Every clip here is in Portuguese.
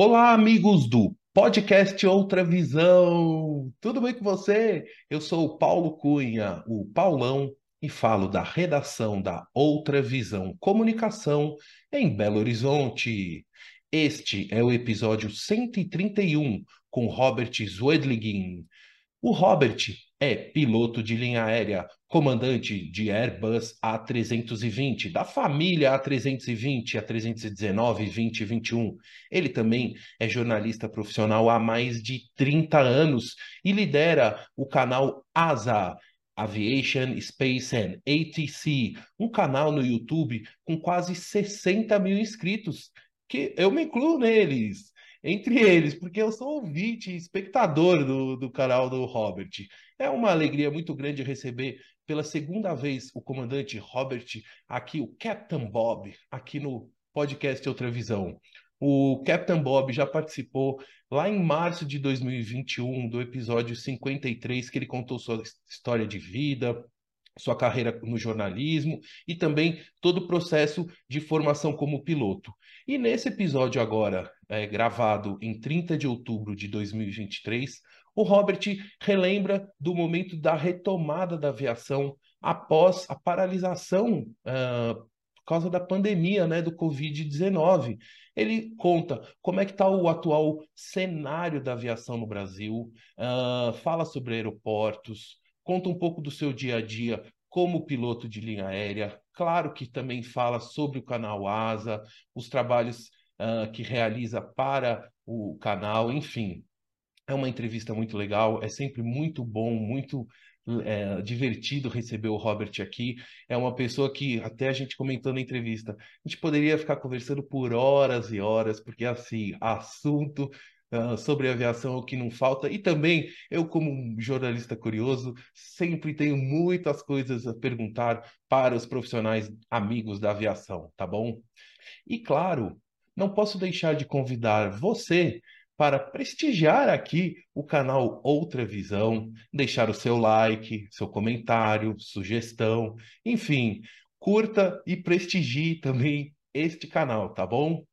Olá, amigos do podcast Outra Visão. Tudo bem com você? Eu sou o Paulo Cunha, o Paulão, e falo da redação da Outra Visão Comunicação em Belo Horizonte. Este é o episódio 131 com Robert Zwedligin. O Robert é piloto de linha aérea, comandante de Airbus A320, da família A320, A319, 20 e 21. Ele também é jornalista profissional há mais de 30 anos e lidera o canal ASA, Aviation, Space and ATC, um canal no YouTube com quase 60 mil inscritos, que eu me incluo neles entre eles, porque eu sou ouvinte, espectador do, do canal do Robert. É uma alegria muito grande receber pela segunda vez o comandante Robert, aqui o Captain Bob, aqui no podcast Outra Visão. O Captain Bob já participou lá em março de 2021 do episódio 53, que ele contou sua história de vida, sua carreira no jornalismo e também todo o processo de formação como piloto. E nesse episódio agora, é, gravado em 30 de outubro de 2023, o Robert relembra do momento da retomada da aviação após a paralisação uh, por causa da pandemia, né, do Covid-19. Ele conta como é que está o atual cenário da aviação no Brasil, uh, fala sobre aeroportos, conta um pouco do seu dia a dia como piloto de linha aérea. Claro que também fala sobre o canal ASA, os trabalhos uh, que realiza para o canal, enfim. É uma entrevista muito legal, é sempre muito bom, muito é, divertido receber o Robert aqui. É uma pessoa que, até a gente comentou na entrevista, a gente poderia ficar conversando por horas e horas, porque assim, assunto Uh, sobre aviação o que não falta. E também, eu, como um jornalista curioso, sempre tenho muitas coisas a perguntar para os profissionais amigos da aviação, tá bom? E claro, não posso deixar de convidar você para prestigiar aqui o canal Outra Visão, deixar o seu like, seu comentário, sugestão, enfim, curta e prestigie também este canal, tá bom?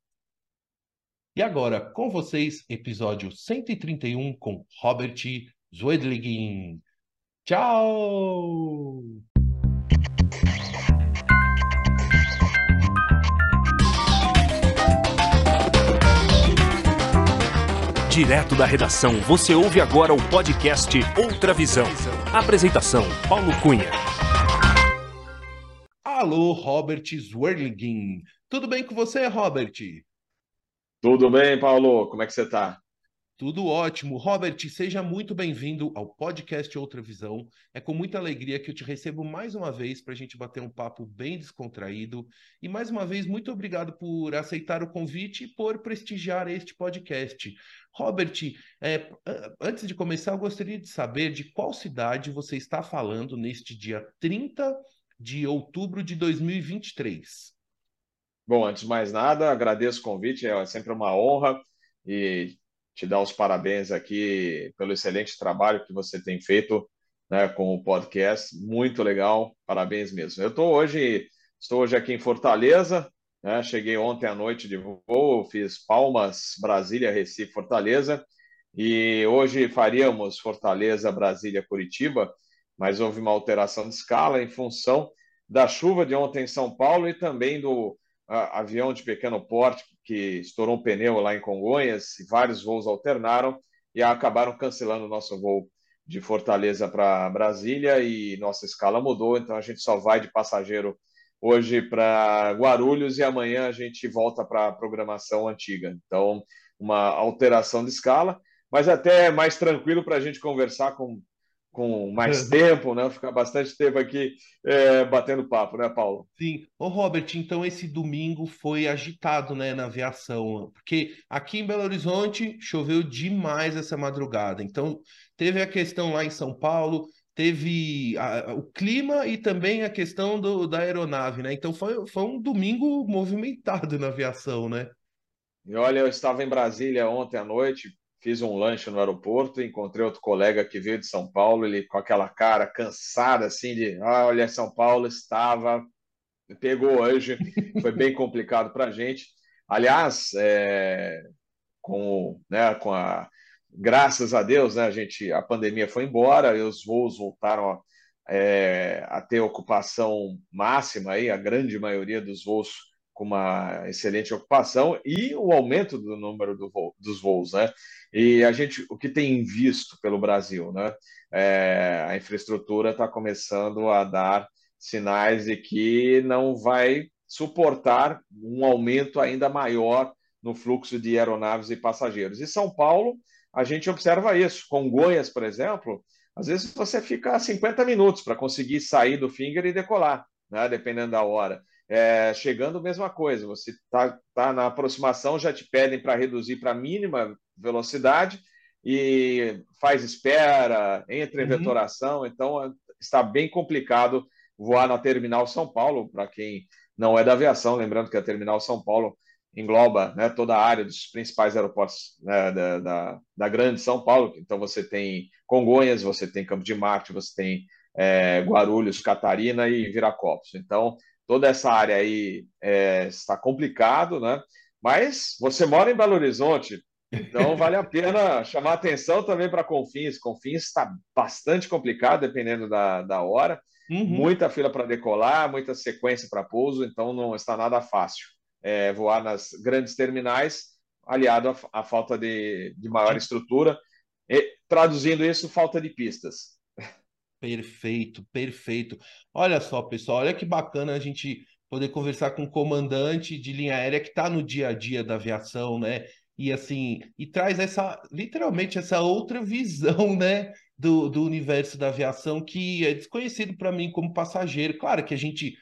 E agora, com vocês, episódio 131 com Robert Zwedligin. Tchau! Direto da redação, você ouve agora o podcast Outra Visão. Apresentação: Paulo Cunha. Alô, Robert Zwedligin. Tudo bem com você, Robert? Tudo bem, Paulo? Como é que você está? Tudo ótimo. Robert, seja muito bem-vindo ao podcast Outra Visão. É com muita alegria que eu te recebo mais uma vez para a gente bater um papo bem descontraído. E mais uma vez, muito obrigado por aceitar o convite e por prestigiar este podcast. Robert, é, antes de começar, eu gostaria de saber de qual cidade você está falando neste dia 30 de outubro de 2023. Bom, antes de mais nada, agradeço o convite, é sempre uma honra e te dar os parabéns aqui pelo excelente trabalho que você tem feito né, com o podcast, muito legal, parabéns mesmo. Eu estou hoje, estou hoje aqui em Fortaleza, né, cheguei ontem à noite de voo, fiz Palmas, Brasília, Recife, Fortaleza, e hoje faríamos Fortaleza, Brasília, Curitiba, mas houve uma alteração de escala em função da chuva de ontem em São Paulo e também do avião de pequeno porte que estourou um pneu lá em Congonhas e vários voos alternaram e acabaram cancelando o nosso voo de Fortaleza para Brasília e nossa escala mudou, então a gente só vai de passageiro hoje para Guarulhos e amanhã a gente volta para a programação antiga. Então, uma alteração de escala, mas até mais tranquilo para a gente conversar com com mais tempo, né? Ficar bastante tempo aqui é, batendo papo, né, Paulo? Sim. Ô, Robert, então esse domingo foi agitado, né, na aviação, porque aqui em Belo Horizonte choveu demais essa madrugada. Então, teve a questão lá em São Paulo, teve a, o clima e também a questão do, da aeronave, né? Então, foi, foi um domingo movimentado na aviação, né? E olha, eu estava em Brasília ontem à noite, fiz um lanche no aeroporto, encontrei outro colega que veio de São Paulo, ele com aquela cara cansada, assim, de ah, olha, São Paulo estava, pegou hoje, foi bem complicado para a gente. Aliás, é, com, né, com a graças a Deus, né, a gente a pandemia foi embora e os voos voltaram a, é, a ter ocupação máxima aí, a grande maioria dos voos com uma excelente ocupação e o aumento do número do voo, dos voos, né? E a gente, o que tem visto pelo Brasil, né? É, a infraestrutura está começando a dar sinais de que não vai suportar um aumento ainda maior no fluxo de aeronaves e passageiros. E São Paulo, a gente observa isso. Congonhas, por exemplo, às vezes você fica 50 minutos para conseguir sair do finger e decolar, né? dependendo da hora. É, chegando, mesma coisa, você está tá na aproximação, já te pedem para reduzir para a mínima velocidade e faz espera, entra em uhum. vetoração, então está bem complicado voar na Terminal São Paulo, para quem não é da aviação, lembrando que a Terminal São Paulo engloba né, toda a área dos principais aeroportos né, da, da, da, grande São Paulo. Então você tem Congonhas, você tem Campo de Marte, você tem é, Guarulhos, Catarina e Viracopos. Então toda essa área aí é, está complicado, né? Mas você mora em Belo Horizonte, então vale a pena chamar atenção também para Confins. Confins está bastante complicado, dependendo da, da hora. Uhum. Muita fila para decolar, muita sequência para pouso, então não está nada fácil é, voar nas grandes terminais, aliado à, à falta de, de maior estrutura. E, traduzindo isso, falta de pistas. Perfeito, perfeito. Olha só, pessoal, olha que bacana a gente poder conversar com um comandante de linha aérea que está no dia a dia da aviação, né? E assim, e traz essa, literalmente, essa outra visão, né? Do, do universo da aviação que é desconhecido para mim como passageiro. Claro que a gente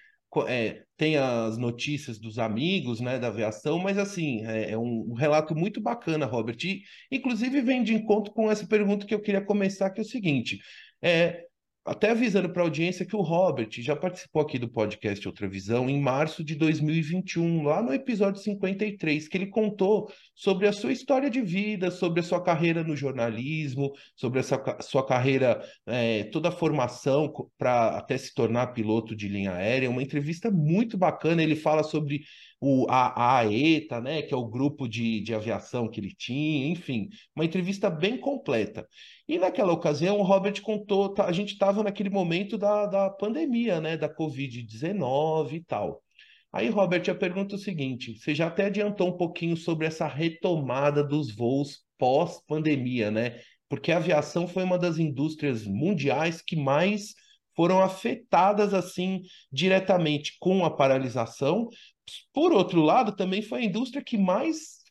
é, tem as notícias dos amigos, né, da aviação, mas assim, é, é um, relato muito bacana, Robert. E, inclusive, vem de encontro com essa pergunta que eu queria começar, que é o seguinte: é, até avisando para a audiência que o Robert já participou aqui do podcast Outra Visão em março de 2021, lá no episódio 53, que ele contou sobre a sua história de vida, sobre a sua carreira no jornalismo, sobre essa sua carreira, é, toda a formação para até se tornar piloto de linha aérea. Uma entrevista muito bacana. Ele fala sobre o, a, a AETA, né, que é o grupo de, de aviação que ele tinha, enfim, uma entrevista bem completa. E naquela ocasião, o Robert contou, tá, a gente estava naquele momento da, da pandemia, né, da Covid-19 e tal. Aí, Robert, a pergunta é o seguinte: você já até adiantou um pouquinho sobre essa retomada dos voos pós-pandemia, né? Porque a aviação foi uma das indústrias mundiais que mais foram afetadas assim diretamente com a paralisação, por outro lado, também foi a indústria que mais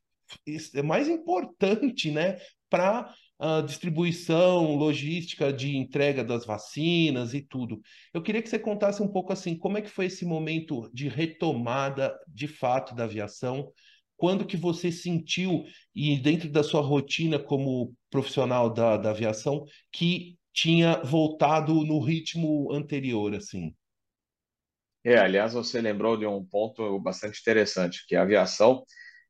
é mais importante, né, para a distribuição, logística de entrega das vacinas e tudo. Eu queria que você contasse um pouco assim, como é que foi esse momento de retomada de fato da aviação? Quando que você sentiu, e dentro da sua rotina como profissional da, da aviação, que tinha voltado no ritmo anterior, assim? É, aliás, você lembrou de um ponto bastante interessante, que a aviação,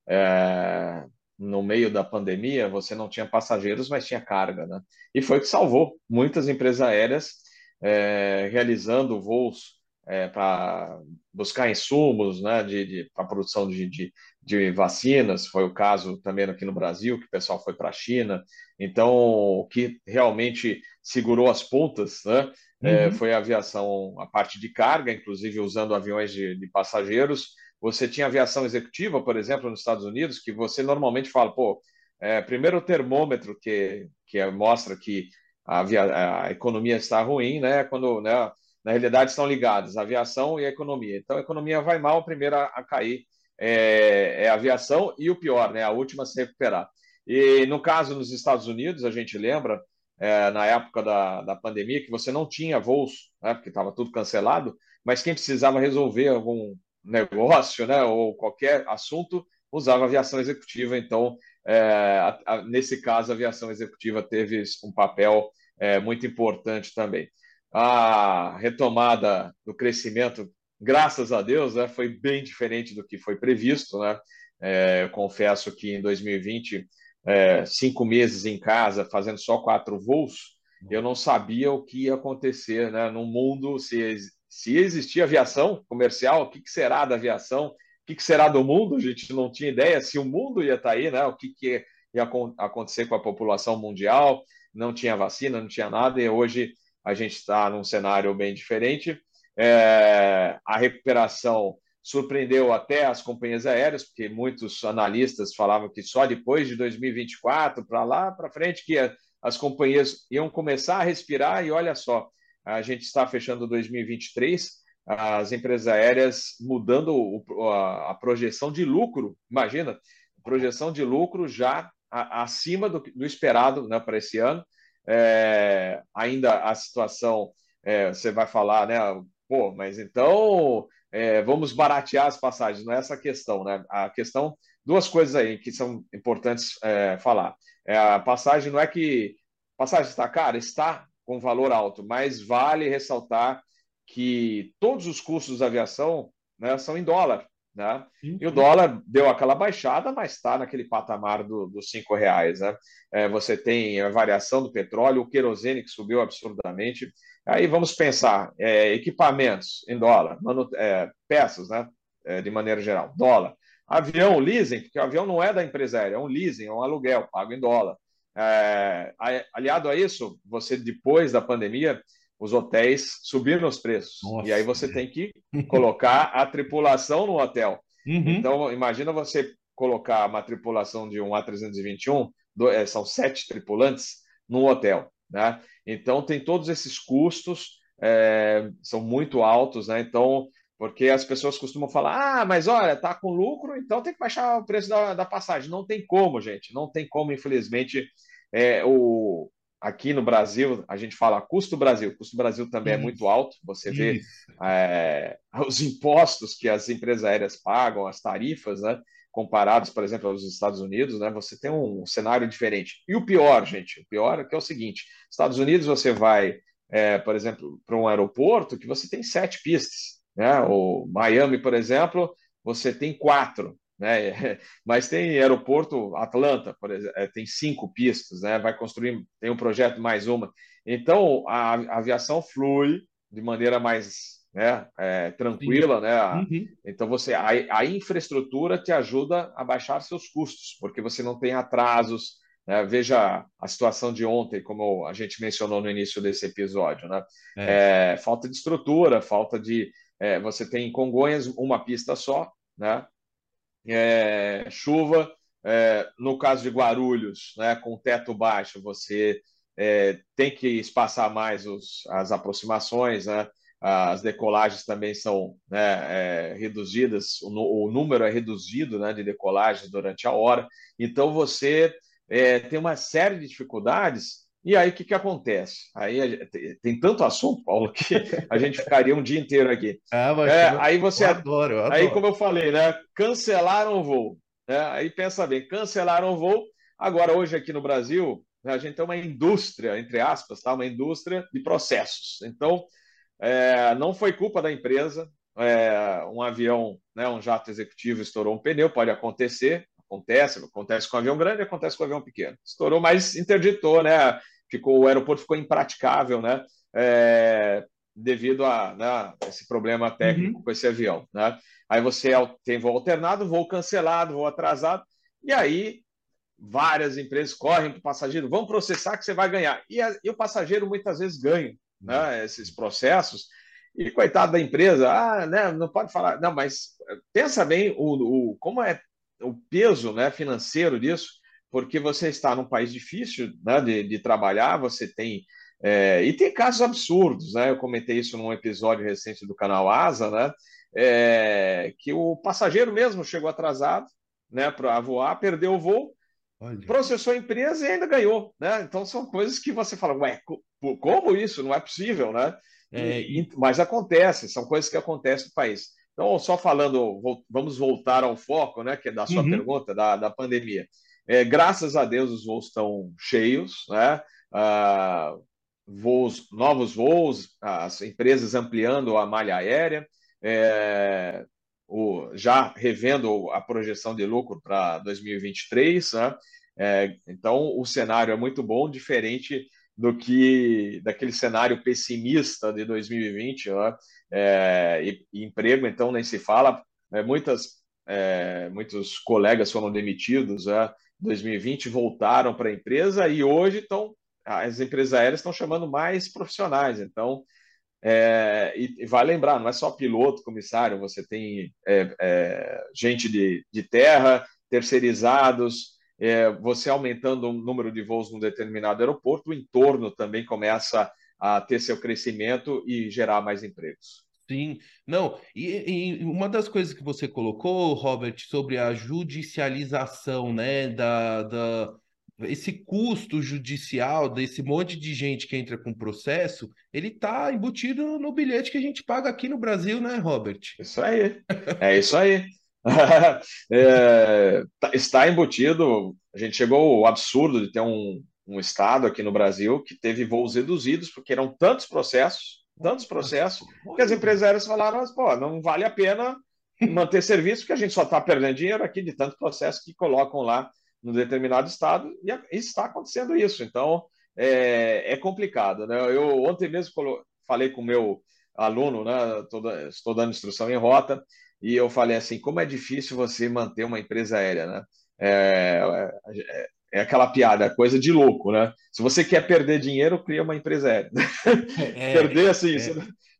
é, no meio da pandemia, você não tinha passageiros, mas tinha carga, né? E foi o que salvou muitas empresas aéreas é, realizando voos é, para buscar insumos, né, de, de para produção de, de, de, vacinas. Foi o caso também aqui no Brasil, que o pessoal foi para a China. Então, o que realmente segurou as pontas, né, é, uhum. foi a aviação, a parte de carga, inclusive usando aviões de, de, passageiros. Você tinha aviação executiva, por exemplo, nos Estados Unidos, que você normalmente fala, pô, é, primeiro o termômetro que, que mostra que a, a, economia está ruim, né? Quando, né, na realidade, estão ligados, a aviação e a economia. Então, a economia vai mal, a primeira a cair é, é a aviação e o pior, né, a última a se recuperar. E no caso nos Estados Unidos, a gente lembra, é, na época da, da pandemia, que você não tinha voos, né, porque estava tudo cancelado, mas quem precisava resolver algum negócio né, ou qualquer assunto usava aviação executiva. Então, é, a, a, nesse caso, a aviação executiva teve um papel é, muito importante também. A retomada do crescimento, graças a Deus, né, foi bem diferente do que foi previsto. Né? É, confesso que em 2020 é, cinco meses em casa, fazendo só quatro voos, eu não sabia o que ia acontecer né? no mundo, se, se existia aviação comercial, o que, que será da aviação, o que, que será do mundo, a gente não tinha ideia se o mundo ia estar tá aí, né? o que, que ia acontecer com a população mundial, não tinha vacina, não tinha nada, e hoje a gente está num cenário bem diferente. É, a recuperação surpreendeu até as companhias aéreas, porque muitos analistas falavam que só depois de 2024, para lá para frente, que as companhias iam começar a respirar, e olha só, a gente está fechando 2023, as empresas aéreas mudando a projeção de lucro, imagina, projeção de lucro já acima do, do esperado né, para esse ano. É, ainda a situação, é, você vai falar, né? Pô, mas então é, vamos baratear as passagens, não é essa a questão, né? A questão, duas coisas aí que são importantes é, falar. É, a passagem não é que passagem está cara, está com valor alto, mas vale ressaltar que todos os custos da aviação né, são em dólar. Né? E o dólar deu aquela baixada, mas está naquele patamar do, dos cinco reais. Né? É, você tem a variação do petróleo, o querosene que subiu absurdamente. Aí vamos pensar, é, equipamentos em dólar, manu, é, peças, né? É, de maneira geral, dólar. Avião, leasing, porque o avião não é da empresa aérea, é um leasing, é um aluguel, pago em dólar. É, aliado a isso, você depois da pandemia, os hotéis subiram os preços. Nossa. E aí você tem que colocar a tripulação no hotel. Uhum. Então, imagina você colocar uma tripulação de um A321, é, são sete tripulantes, num hotel. Né? Então, tem todos esses custos, é, são muito altos. Né? Então, porque as pessoas costumam falar: ah, mas olha, tá com lucro, então tem que baixar o preço da, da passagem. Não tem como, gente, não tem como, infelizmente. É, o, aqui no Brasil, a gente fala custo Brasil, custo Brasil também Isso. é muito alto. Você vê é, os impostos que as empresas aéreas pagam, as tarifas, né? Comparados, por exemplo, aos Estados Unidos, né? Você tem um cenário diferente. E o pior, gente, o pior é que é o seguinte: Estados Unidos você vai, é, por exemplo, para um aeroporto que você tem sete pistas, né? O Miami, por exemplo, você tem quatro né? Mas tem aeroporto Atlanta, por exemplo, é, tem cinco pistas, né? Vai construir, tem um projeto mais uma. Então a, a aviação flui de maneira mais né, é, tranquila, né? Uhum. Então você a, a, infraestrutura te ajuda a baixar seus custos, porque você não tem atrasos. Né? Veja a situação de ontem, como a gente mencionou no início desse episódio, né? É. É, falta de estrutura, falta de é, você tem em Congonhas uma pista só, né? É, chuva. É, no caso de Guarulhos, né, com teto baixo, você é, tem que espaçar mais os, as aproximações, né? as decolagens também são né, é, reduzidas, o, o, número é reduzido né, de decolagens durante a hora, então você é, tem uma série de dificuldades e aí o que, que acontece? Aí tem tanto assunto, Paulo, que a gente ficaria um dia inteiro aqui. Ah, mas é, aí você. Eu adoro, eu adoro. Aí, como eu falei, né? Cancelaram o voo. Né? Aí pensa bem, cancelaram o voo. Agora, hoje aqui no Brasil, a gente tem uma indústria, entre aspas, tá? uma indústria de processos. Então, é, não foi culpa da empresa. É, um avião, né, um jato executivo estourou um pneu, pode acontecer, acontece, acontece com avião grande, acontece com avião pequeno. Estourou, mas interditou, né? Ficou, o aeroporto ficou impraticável, né? É, devido a né, esse problema técnico uhum. com esse avião, né? Aí você tem voo alternado, voo cancelado, voo atrasado, e aí várias empresas correm para o passageiro, vão processar que você vai ganhar. E, a, e o passageiro muitas vezes ganha né, uhum. esses processos, e coitado da empresa, ah, né, não pode falar. Não, mas pensa bem o, o, como é o peso né, financeiro disso, porque você está num país difícil né, de, de trabalhar, você tem. É, e tem casos absurdos, né? Eu comentei isso num episódio recente do canal Asa, né? É, que o passageiro mesmo chegou atrasado né, para voar, perdeu o voo, Olha. processou a empresa e ainda ganhou. Né? Então são coisas que você fala, ué, como isso? Não é possível, né? É, e, mas acontece, são coisas que acontecem no país. Então, só falando, vamos voltar ao foco, né, que é da sua uhum. pergunta, da, da pandemia. É, graças a Deus os voos estão cheios, né? Ah, voos, novos voos, as empresas ampliando a malha aérea, é, o, já revendo a projeção de lucro para 2023, né? É, então o cenário é muito bom, diferente do que daquele cenário pessimista de 2020, né? É, e, e, emprego então nem se fala, é, muitas é, muitos colegas foram demitidos, né? 2020 voltaram para a empresa e hoje estão as empresas aéreas estão chamando mais profissionais. Então, é, e, e vai lembrar, não é só piloto, comissário, você tem é, é, gente de, de terra, terceirizados, é, você aumentando o número de voos num determinado aeroporto, o entorno também começa a ter seu crescimento e gerar mais empregos. Sim, não, e, e, uma das coisas que você colocou, Robert, sobre a judicialização, né, da, da, esse custo judicial desse monte de gente que entra com processo, ele está embutido no bilhete que a gente paga aqui no Brasil, né, Robert? Isso aí, é isso aí. é, tá, está embutido, a gente chegou ao absurdo de ter um, um estado aqui no Brasil que teve voos reduzidos, porque eram tantos processos, tantos processos, que as empresas aéreas falaram, pô, não vale a pena manter serviço, porque a gente só está perdendo dinheiro aqui de tanto processo que colocam lá no determinado estado, e está acontecendo isso. Então, é, é complicado. Né? Eu ontem mesmo falei com o meu aluno, né? estou dando instrução em rota, e eu falei assim, como é difícil você manter uma empresa aérea, né? É, é, é aquela piada, coisa de louco, né? Se você quer perder dinheiro, cria uma empresa aérea. É, perder assim, é. você,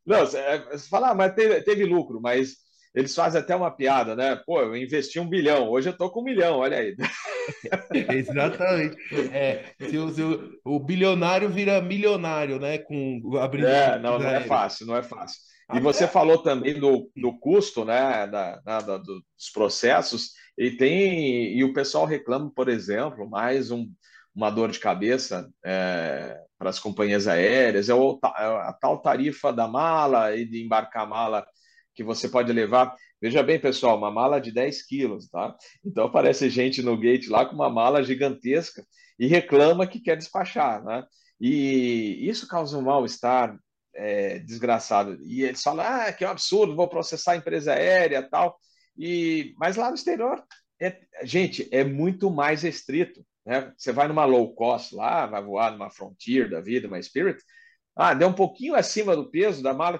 não, você, você fala, ah, mas teve, teve lucro, mas eles fazem até uma piada, né? Pô, eu investi um bilhão, hoje eu tô com um milhão, olha aí. Exatamente. É, se o, se o, o, bilionário vira milionário, né? Com abrindo. É, não, não é fácil, não é fácil. E você falou também do, do custo, né? Da, da, dos processos, e tem. E o pessoal reclama, por exemplo, mais um, uma dor de cabeça é, para as companhias aéreas, é, o, é a tal tarifa da mala e de embarcar a mala que você pode levar. Veja bem, pessoal, uma mala de 10 quilos, tá? Então aparece gente no gate lá com uma mala gigantesca e reclama que quer despachar, né? E isso causa um mal-estar é, desgraçado. E eles falam, ah, que é um absurdo, vou processar a empresa aérea tal. E, mas lá no exterior, é, gente, é muito mais restrito. Né? Você vai numa low cost lá, vai voar numa Frontier da vida, uma Spirit, ah, deu um pouquinho acima do peso da mala,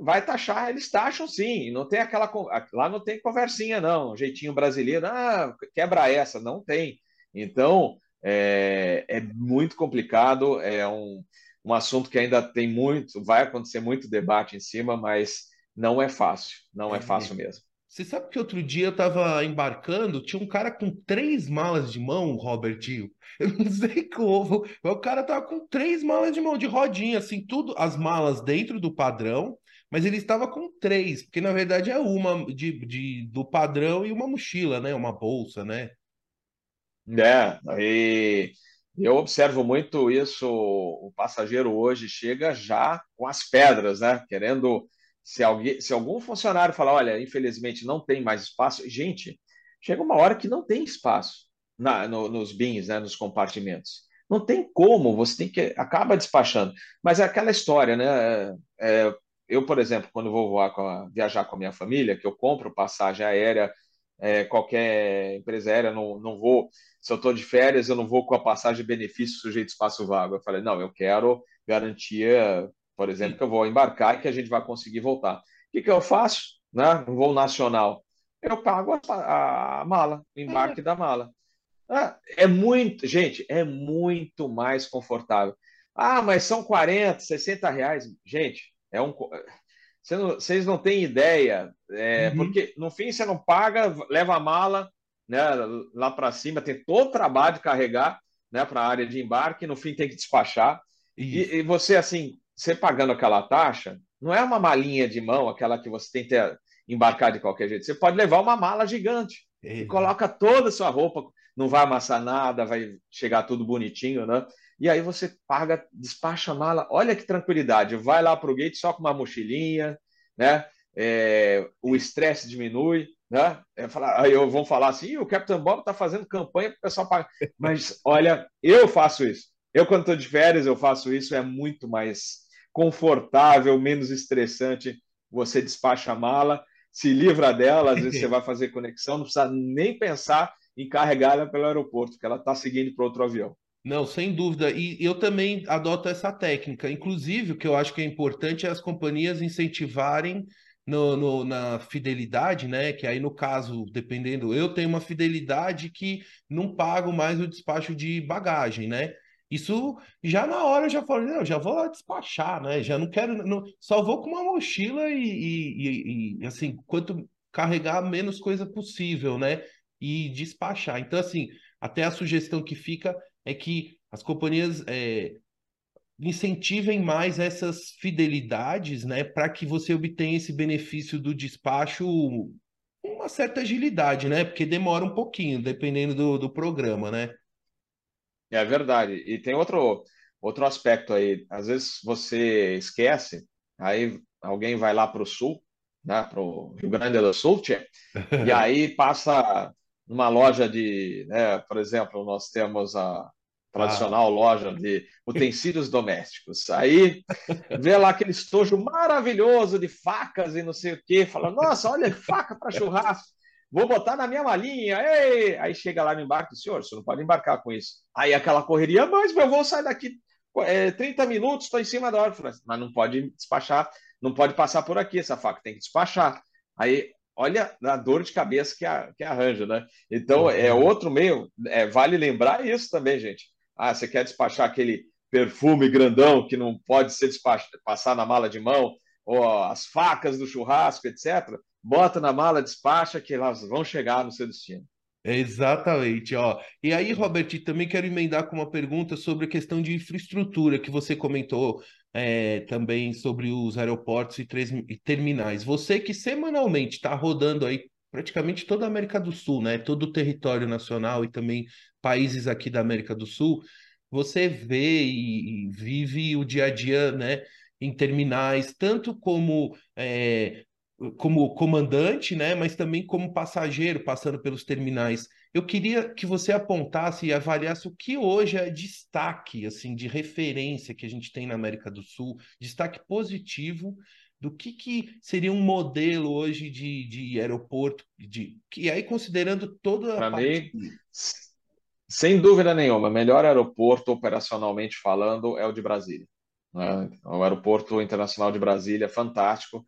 vai taxar, eles taxam sim, não tem aquela, lá não tem conversinha não, jeitinho brasileiro, ah, quebra essa, não tem. Então, é, é muito complicado, é um, um assunto que ainda tem muito, vai acontecer muito debate em cima, mas não é fácil, não é, é fácil mesmo. Você sabe que outro dia eu estava embarcando, tinha um cara com três malas de mão, Robert Eu não sei como. O cara tava com três malas de mão, de rodinha, assim, tudo, as malas dentro do padrão, mas ele estava com três, porque na verdade é uma de, de, do padrão e uma mochila, né? Uma bolsa, né? É, e eu observo muito isso. O passageiro hoje chega já com as pedras, né? Querendo. Se, alguém, se algum funcionário falar, olha, infelizmente não tem mais espaço, gente, chega uma hora que não tem espaço na, no, nos bins, né, nos compartimentos. Não tem como, você tem que acaba despachando. Mas é aquela história, né? É, eu, por exemplo, quando vou voar com a, viajar com a minha família, que eu compro passagem aérea, é, qualquer empresa aérea, não, não vou, se eu estou de férias, eu não vou com a passagem benefício sujeito espaço vago. Eu falei, não, eu quero garantia, por exemplo, que eu vou embarcar e que a gente vai conseguir voltar. O que, que eu faço? Né? Um voo nacional. Eu pago a, a mala, o embarque da mala. Ah, é muito, gente, é muito mais confortável. Ah, mas são 40, 60 reais. Gente, é um, você não, vocês não têm ideia, é, uhum. porque no fim você não paga, leva a mala né, lá para cima, tem todo o trabalho de carregar né, para a área de embarque, no fim tem que despachar. E, e, você, assim, você pagando aquela taxa, não é uma malinha de mão, aquela que você tem que embarcar de qualquer jeito. Você pode levar uma mala gigante e coloca toda a sua roupa, não vai amassar nada, vai chegar tudo bonitinho, né? e aí você paga, despacha a mala. Olha que tranquilidade, vai lá para o gate só com uma mochilinha, né? É, o estresse diminui, né? É falar, aí eu vou falar assim, o Captain Bob está fazendo campanha para o pessoal pagar. Mas olha, eu faço isso. Eu, quando estou de férias, eu faço isso, é muito mais confortável, menos estressante. Você despacha a mala, se livra dela, às vezes você vai fazer conexão, não precisa nem pensar em carregar ela pelo aeroporto, porque ela está seguindo para outro avião. Não, sem dúvida. E eu também adoto essa técnica. Inclusive, o que eu acho que é importante é as companhias incentivarem no, no, na fidelidade, né? Que aí, no caso, dependendo, eu tenho uma fidelidade que não pago mais o despacho de bagagem, né? Isso já na hora eu já falei, não, já vou lá despachar, né? Já não quero, não, só vou com uma mochila e, e, e, assim, quanto carregar menos coisa possível, né? E despachar. Então, assim, até a sugestão que fica é que as companhias é, incentivem mais essas fidelidades, né, para que você obtenha esse benefício do despacho com uma certa agilidade, né? Porque demora um pouquinho, dependendo do, do programa, né? É verdade. E tem outro, outro aspecto aí. Às vezes você esquece, aí alguém vai lá para o sul, né, para o Rio Grande do Sul, tchê, e aí passa numa loja de, né, por exemplo, nós temos a tradicional ah. loja de utensílios domésticos. Aí vê lá aquele estojo maravilhoso de facas e não sei o quê, fala: Nossa, olha, faca para churrasco, vou botar na minha malinha. Ei! Aí chega lá no embarque, senhor, você não pode embarcar com isso. Aí aquela correria, mas meu vou sair daqui é, 30 minutos, estou em cima da hora. Mas não pode despachar, não pode passar por aqui essa faca, tem que despachar. Aí olha a dor de cabeça que, a, que arranja, né? Então, é uhum. outro meio, é, vale lembrar isso também, gente. Ah, você quer despachar aquele perfume grandão que não pode ser despachado, passar na mala de mão, ou as facas do churrasco, etc. Bota na mala, despacha, que elas vão chegar no seu destino. Exatamente, ó. E aí, Robert, também quero emendar com uma pergunta sobre a questão de infraestrutura que você comentou é, também sobre os aeroportos e, e terminais. Você que semanalmente está rodando aí praticamente toda a América do Sul, né? Todo o território nacional e também países aqui da América do Sul, você vê e, e vive o dia a dia, né? Em terminais, tanto como é, como comandante, né, mas também como passageiro passando pelos terminais. Eu queria que você apontasse e avaliasse o que hoje é destaque, assim, de referência que a gente tem na América do Sul, destaque positivo do que, que seria um modelo hoje de, de aeroporto, de, que aí considerando toda a parte... mim, sem dúvida nenhuma, melhor aeroporto operacionalmente falando é o de Brasília. Né? O aeroporto internacional de Brasília é fantástico.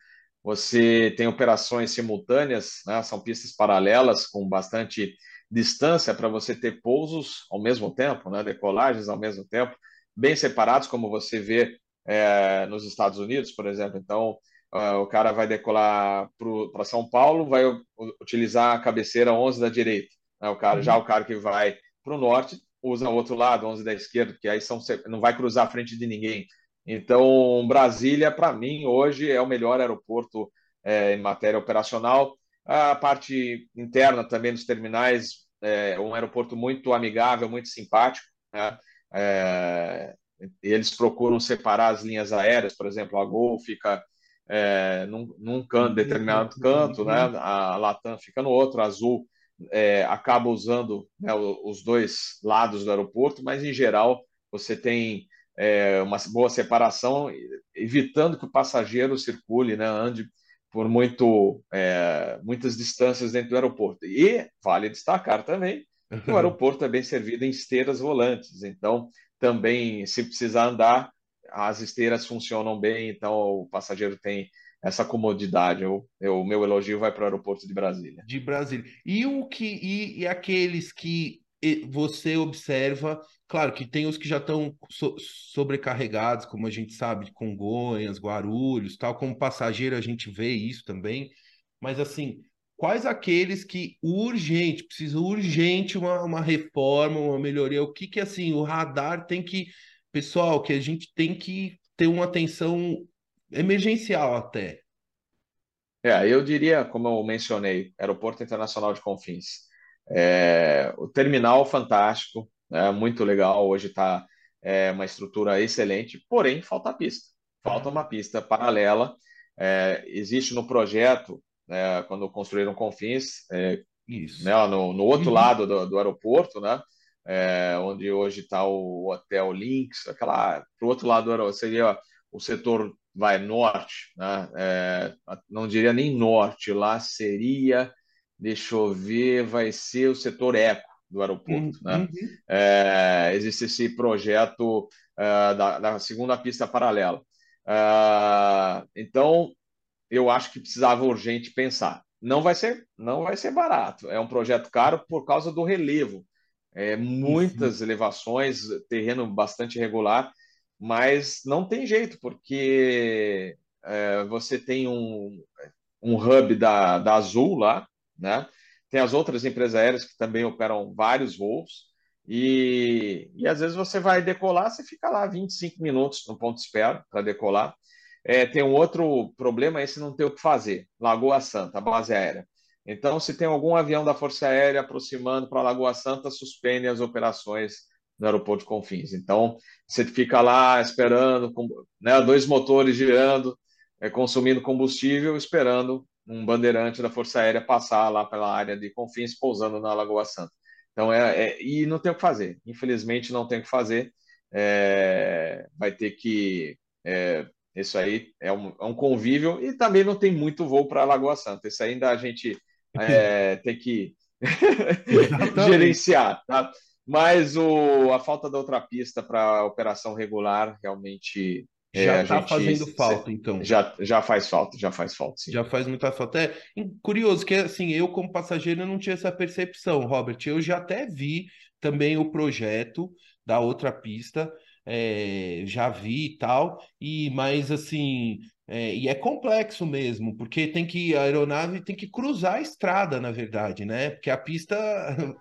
Você tem operações simultâneas, né? são pistas paralelas com bastante distância para você ter pousos ao mesmo tempo, né? decolagens ao mesmo tempo, bem separados, como você vê é, nos Estados Unidos, por exemplo. Então, uh, o cara vai decolar para São Paulo, vai utilizar a cabeceira 11 da direita. Né? O cara, uhum. Já o cara que vai para o norte usa o outro lado, 11 da esquerda, que aí são, não vai cruzar a frente de ninguém. Então, Brasília, para mim, hoje é o melhor aeroporto é, em matéria operacional. A parte interna também dos terminais, é um aeroporto muito amigável, muito simpático. Né? É, eles procuram separar as linhas aéreas, por exemplo, a Gol fica é, num, num canto, determinado canto, né? a Latam fica no outro, a Azul é, acaba usando né, os dois lados do aeroporto, mas em geral você tem é, uma boa separação, evitando que o passageiro circule, né, ande por muito, é, muitas distâncias dentro do aeroporto. E vale destacar também que o aeroporto é bem servido em esteiras volantes, então também, se precisar andar, as esteiras funcionam bem, então o passageiro tem essa comodidade. O meu elogio vai para o aeroporto de Brasília. De Brasília. E o que e, e aqueles que você observa, claro que tem os que já estão so, sobrecarregados, como a gente sabe, Congonhas, Guarulhos, tal, como passageiro a gente vê isso também, mas assim, quais aqueles que urgente, precisa urgente uma, uma reforma, uma melhoria, o que que assim, o radar tem que, pessoal, que a gente tem que ter uma atenção emergencial até. É, eu diria, como eu mencionei, Aeroporto Internacional de Confins. É, o terminal fantástico, é muito legal, hoje está é, uma estrutura excelente, porém falta pista. Falta uma pista paralela. É, existe no projeto, né, quando construíram Confins, é. Né, no, no outro uhum. lado do, do, aeroporto, né, é, onde hoje está o Hotel Lynx, aquela, para o outro lado do aeroporto, seria o setor vai norte, né? É, não diria nem norte, lá seria, deixa eu ver, vai ser o setor eco do aeroporto. Uhum. Né? É, existe esse projeto é, da, da, segunda pista paralela. É, então, eu acho que precisava urgente pensar. Não vai ser, não vai ser barato. É um projeto caro por causa do relevo. É, muitas elevações, terreno bastante regular, mas não tem jeito, porque é, você tem um, um hub da, da Azul lá, né? Tem as outras empresas aéreas que também operam vários voos, e, e às vezes você vai decolar, você fica lá 25 minutos no ponto de espera para decolar. É, tem um outro problema, esse não tem o que fazer. Lagoa Santa, base aérea. Então, se tem algum avião da Força Aérea aproximando para Lagoa Santa, suspende as operações no aeroporto de Confins. Então, você fica lá esperando, com, né, dois motores girando, é, consumindo combustível, esperando um bandeirante da Força Aérea passar lá pela área de Confins, pousando na Lagoa Santa. Então, é, é e não tem o que fazer. Infelizmente, não tem o que fazer. É, vai ter que. É, isso aí é um, é um, convívio e também não tem muito voo para Lagoa Santa. Isso ainda a gente é, tem que gerenciar. Tá? Mas o, a falta da outra pista para operação regular realmente já está fazendo falta, então. Já, já faz falta, já faz falta, sim. Já faz muita falta. É curioso que, assim, eu como passageiro não tinha essa percepção, Robert. Eu já até vi também o projeto da outra pista, é, já vi e tal, e mas assim, é, e é complexo mesmo, porque tem que a aeronave tem que cruzar a estrada, na verdade, né? Porque a pista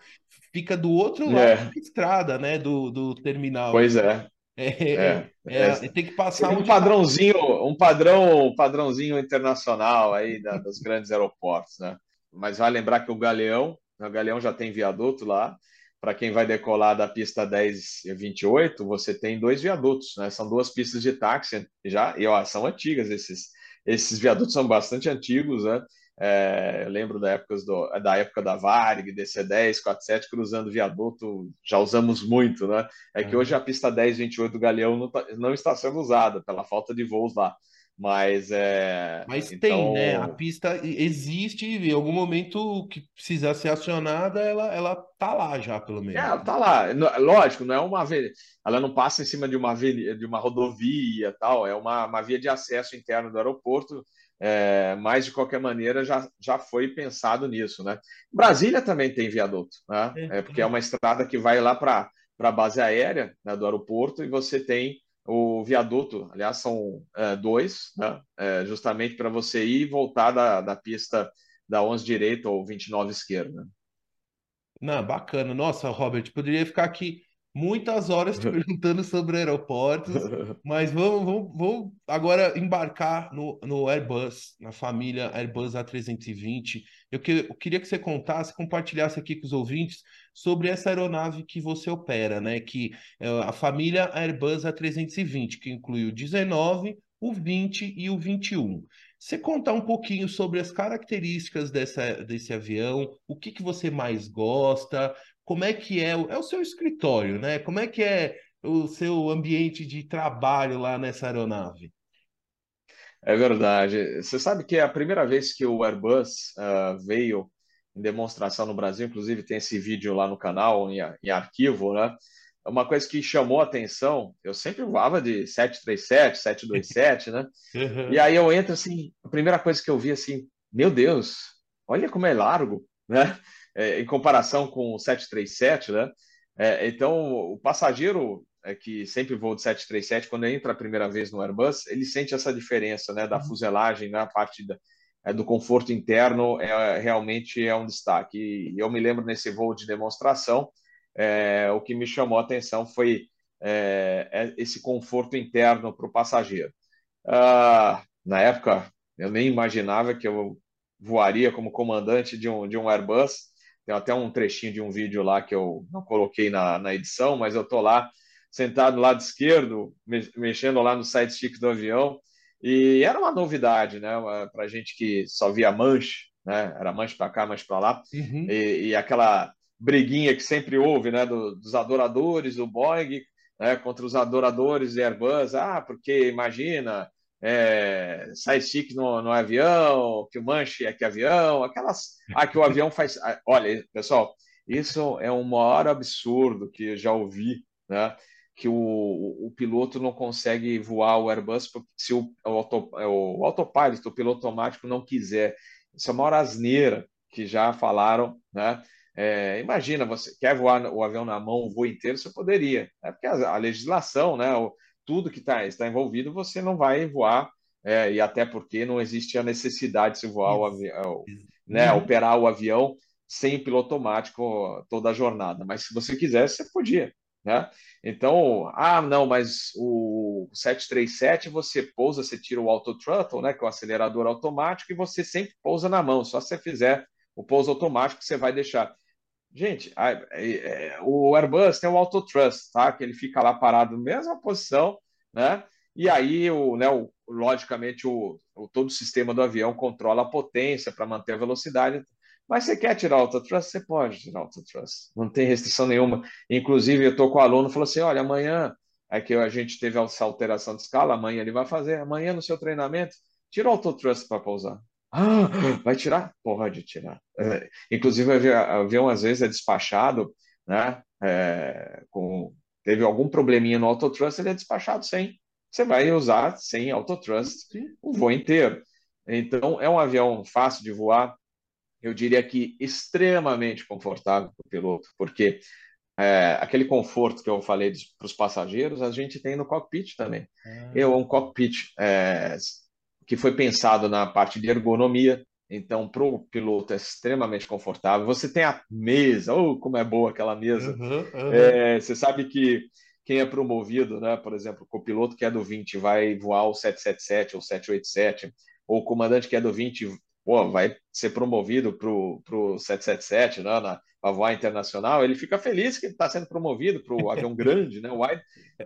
fica do outro lado é. da estrada, né? Do, do terminal. Pois é. É, é, é, é, tem que passar um padrãozinho, um padrão, um padrãozinho internacional aí da, dos grandes aeroportos, né? Mas vai lembrar que o Galeão, o Galeão já tem viaduto lá. Para quem vai decolar da pista 10 e 28, você tem dois viadutos, né? São duas pistas de táxi já, e ó, são antigas esses esses viadutos são bastante antigos, né? É, eu lembro da época, do, da época da Varig, DC10, 47, cruzando viaduto, já usamos muito, né? É que hoje a pista 10, 28 do Galeão não, tá, não está sendo usada pela falta de voos lá. Mas é. Mas então... tem, né? A pista existe, em algum momento que precisar ser acionada, ela, ela tá lá já, pelo menos. É, ela tá lá. Lógico, não é uma via. Ela não passa em cima de uma, via, de uma rodovia tal, é uma, uma via de acesso interno do aeroporto é, mas de qualquer maneira já, já foi pensado nisso, né? Brasília também tem viaduto, né? É, porque é uma estrada que vai lá para a base aérea né, do aeroporto e você tem o viaduto, aliás, são é, dois, né? É, justamente para você ir e voltar da, da pista da 11 direita ou 29 esquerda. Não, bacana. Nossa, Robert, poderia ficar aqui muitas horas te perguntando sobre aeroportos, mas vamos, vamos, vamos agora embarcar no, no, Airbus, na família Airbus A320. Eu, que, eu, queria que você contasse, compartilhasse aqui com os ouvintes sobre essa aeronave que você opera, né? Que é a família Airbus A320, que inclui o 19, o 20 e o 21. Você contar um pouquinho sobre as características dessa, desse avião, o que, que você mais gosta, como é que é, é o seu escritório, né? Como é que é o seu ambiente de trabalho lá nessa aeronave? É verdade. Você sabe que é a primeira vez que o Airbus uh, veio em demonstração no Brasil, inclusive tem esse vídeo lá no canal, em, em arquivo, né? Uma coisa que chamou a atenção, eu sempre voava de 737, 727, né? Uhum. E aí eu entro assim, a primeira coisa que eu vi assim, meu Deus, olha como é largo, né? É, em comparação com o 737, né? É, então, o passageiro é, que sempre voa de 737, quando entra a primeira vez no Airbus, ele sente essa diferença, né? Da uhum. fuselagem, na né? parte da, é, do conforto interno, é, realmente é um destaque. E eu me lembro nesse voo de demonstração, é, o que me chamou a atenção foi é, é esse conforto interno para o passageiro. Ah, na época, eu nem imaginava que eu voaria como comandante de um, de um Airbus, tem até um trechinho de um vídeo lá que eu não coloquei na, na edição, mas eu tô lá sentado no lado esquerdo, mexendo lá no side stick do avião, e era uma novidade, né? Para gente que só via manche, né? Era manche para cá, manche para lá, uhum. e, e, aquela briguinha que sempre houve, né? Do, dos adoradores do Boeing né? contra os adoradores de Airbus. Ah, porque imagina, é, stick no, no avião, que o manche é que avião, aquelas. Ah, que o avião faz. Ah, olha, pessoal, isso é um maior absurdo que eu já ouvi, né? que o, o, piloto não consegue voar o Airbus se o, o, auto, o autopilot, o piloto automático, não quiser. Isso é uma hora asneira que já falaram, né? É, imagina, você quer voar o avião na mão o voo inteiro, você poderia. É porque a, a legislação, né, o, tudo que tá, está envolvido, você não vai voar, é, e até porque não existe a necessidade de se voar o avião, né, uhum. operar o avião sem piloto automático toda a jornada. Mas se você quisesse, você podia. Né? Então, ah, não, mas o 737 você pousa, você tira o auto throttle, né, que é o acelerador automático, e você sempre pousa na mão. Só se você fizer o pouso automático, você vai deixar. Gente, a, a, a, é, o Airbus tem o Auto Thrust, tá? Que ele fica lá parado na mesma posição, né? E aí, o, né, o, logicamente, o, o, todo o sistema do avião controla a potência para manter a velocidade. Mas você quer tirar o Auto Thrust? Você pode tirar o Auto Thrust. Não tem restrição nenhuma. Inclusive, eu estou com o aluno falou assim: olha, amanhã é que a gente teve essa alteração de escala, amanhã ele vai fazer, amanhã no seu treinamento, tira o Auto Thrust para pousar. Ah, vai tirar? Pode tirar. É, inclusive, o avião às vezes é despachado, né? É, com, teve algum probleminha no autotrust, ele é despachado sem. Você vai usar sem autotrust o voo inteiro. Então, é um avião fácil de voar, eu diria que extremamente confortável para o piloto, porque é, aquele conforto que eu falei para os passageiros, a gente tem no cockpit também. Ah. Eu, um cockpit é, que foi pensado na parte de ergonomia. Então, para o piloto é extremamente confortável. Você tem a mesa, oh, como é boa aquela mesa. Uhum, uhum. É, você sabe que quem é promovido, né, por exemplo, o copiloto que é do 20 vai voar o 777 ou 787, ou o comandante que é do 20 pô, vai ser promovido para o 777, né, na, para voar internacional, ele fica feliz que ele está sendo promovido para o avião grande, né, wide,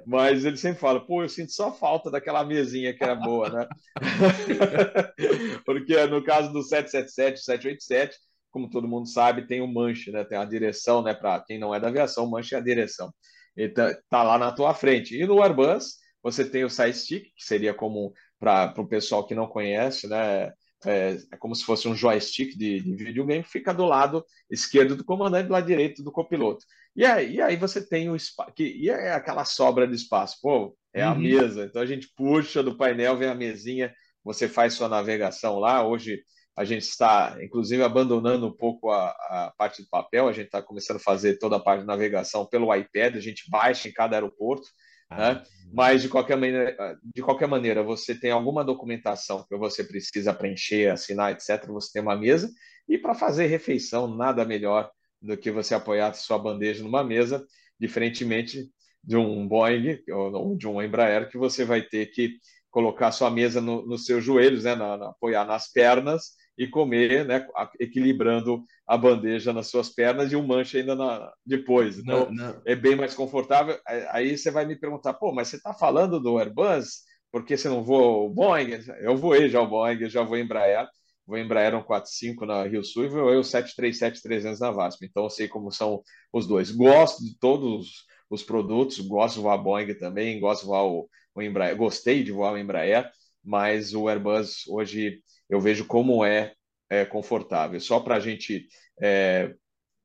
mas ele sempre fala, pô, eu sinto só falta daquela mesinha que era boa, né? Porque no caso do 777, 787, como todo mundo sabe, tem o manche, né? Tem a direção, né? Para quem não é da aviação, o manche é a direção. Então, tá lá na tua frente. E no Airbus, você tem o side stick, que seria como para o pessoal que não conhece, né? É, é, como se fosse um joystick de, de videogame, fica do lado esquerdo do comandante, do lado direito do copiloto. E aí, e aí você tem o espaço, e é aquela sobra de espaço, pô, é uhum. a mesa, então a gente puxa do painel, vem a mesinha, você faz sua navegação lá, hoje a gente está, inclusive, abandonando um pouco a, a parte do papel, a gente está começando a fazer toda a parte de navegação pelo iPad, a gente baixa em cada aeroporto, né? Ah, Mas, de qualquer, maneira, de qualquer maneira, você tem alguma documentação que você precisa preencher, assinar, etc., você tem uma mesa, e para fazer refeição, nada melhor do que você apoiar sua bandeja numa mesa, diferentemente de um Boeing ou de um Embraer, que você vai ter que colocar sua mesa no, nos seus joelhos, né, na, na, apoiar nas pernas e comer, né, equilibrando a bandeja nas suas pernas e um manche ainda na, depois. Então, não, não. é bem mais confortável. Aí você vai me perguntar, pô, mas você está falando do Airbus? Porque você não voa o Boeing? Eu voei já o Boeing, já vou Embraer. Vou Embraer 145 na Rio Sul e voei o 737-300 na VASP. Então, eu sei como são os dois. Gosto de todos os produtos, gosto de voar Boeing também, gosto de voar o, o Embraer. Gostei de voar o Embraer, mas o Airbus hoje eu vejo como é, é confortável. Só para a gente é,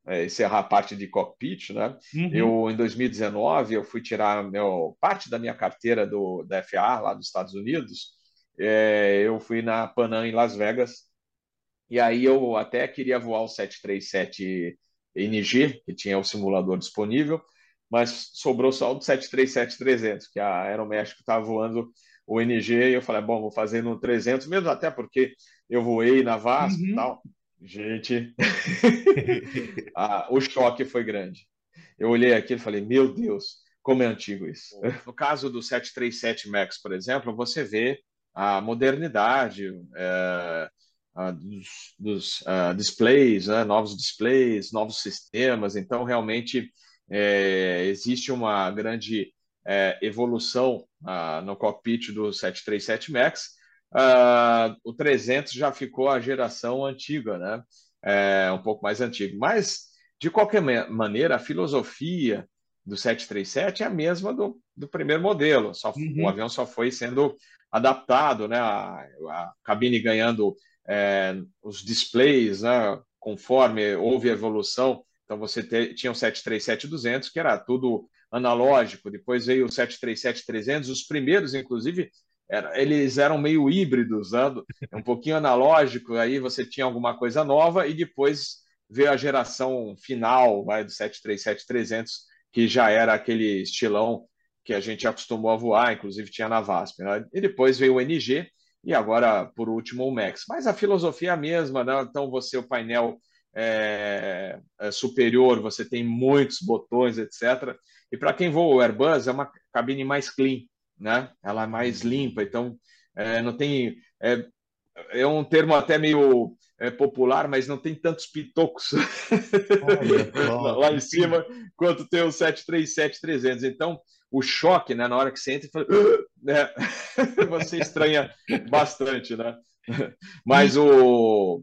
é, encerrar a parte de cockpit, né? Uhum. Eu, em 2019, eu fui tirar meu, parte da minha carteira do, da FAA, lá dos Estados Unidos. É, eu fui na Panam, em Las Vegas, e aí eu até queria voar o 737 NG, que tinha o simulador disponível, mas sobrou só o 737-300, que a Aeroméxico estava voando o NG, e eu falei, bom, vou fazer no 300 mesmo, até porque eu voei na VASP uhum. e tal. Gente, ah, o choque foi grande. Eu olhei aqui e falei, meu Deus, como é antigo isso. No caso do 737 MAX, por exemplo, você vê a modernidade é, a, dos, dos uh, displays, né? novos displays, novos sistemas. Então, realmente, é, existe uma grande é, evolução ah, no cockpit do 737 MAX. Ah, o 300 já ficou a geração antiga, né? É, um pouco mais antigo. Mas, de qualquer maneira, a filosofia do 737 é a mesma do, do primeiro modelo. Só, uhum. O avião só foi sendo adaptado, né? A, a cabine ganhando é, os displays, né? Conforme houve evolução. Então, você te, tinha o 737-200, que era tudo analógico, depois veio o 737-300, os primeiros, inclusive, era, eles eram meio híbridos, né? um pouquinho analógico, aí você tinha alguma coisa nova, e depois veio a geração final vai, do 737-300, que já era aquele estilão que a gente acostumou a voar, inclusive tinha na VASP. Né? E depois veio o NG, e agora, por último, o Max. Mas a filosofia é a mesma, né? então você, o painel é, é superior, você tem muitos botões, etc. E para quem voa o Airbus, é uma cabine mais clean, né? Ela é mais limpa, então é, não tem. É, é, um termo até meio é, popular, mas não tem tantos pitocos Olha, lá em cima quanto tem o 737-300. Então, o choque, né, na hora que você entra, fala, né? você estranha bastante, né? Mas o.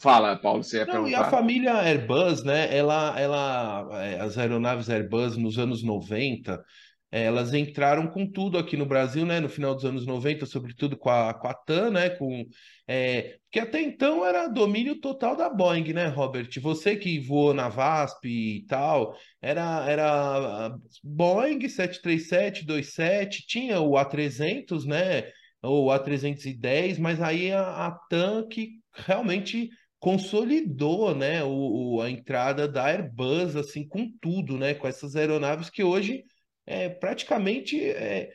Fala, Paulo, você ia Não, perguntar. E a família Airbus, né? Ela, ela, é, as aeronaves Airbus nos anos 90 é, elas entraram com tudo aqui no Brasil, né? No final dos anos 90, sobretudo com a, com a TAM, né? Com, é, que até então era domínio total da Boeing, né, Robert? Você que voou na VASP e tal, era, era Boeing 737, 27, tinha o A300, né? Ou A310, mas aí a, a TAM que realmente consolidou, né? O, o, a entrada da Airbus, assim, com tudo, né? Com essas aeronaves que hoje é, praticamente, é,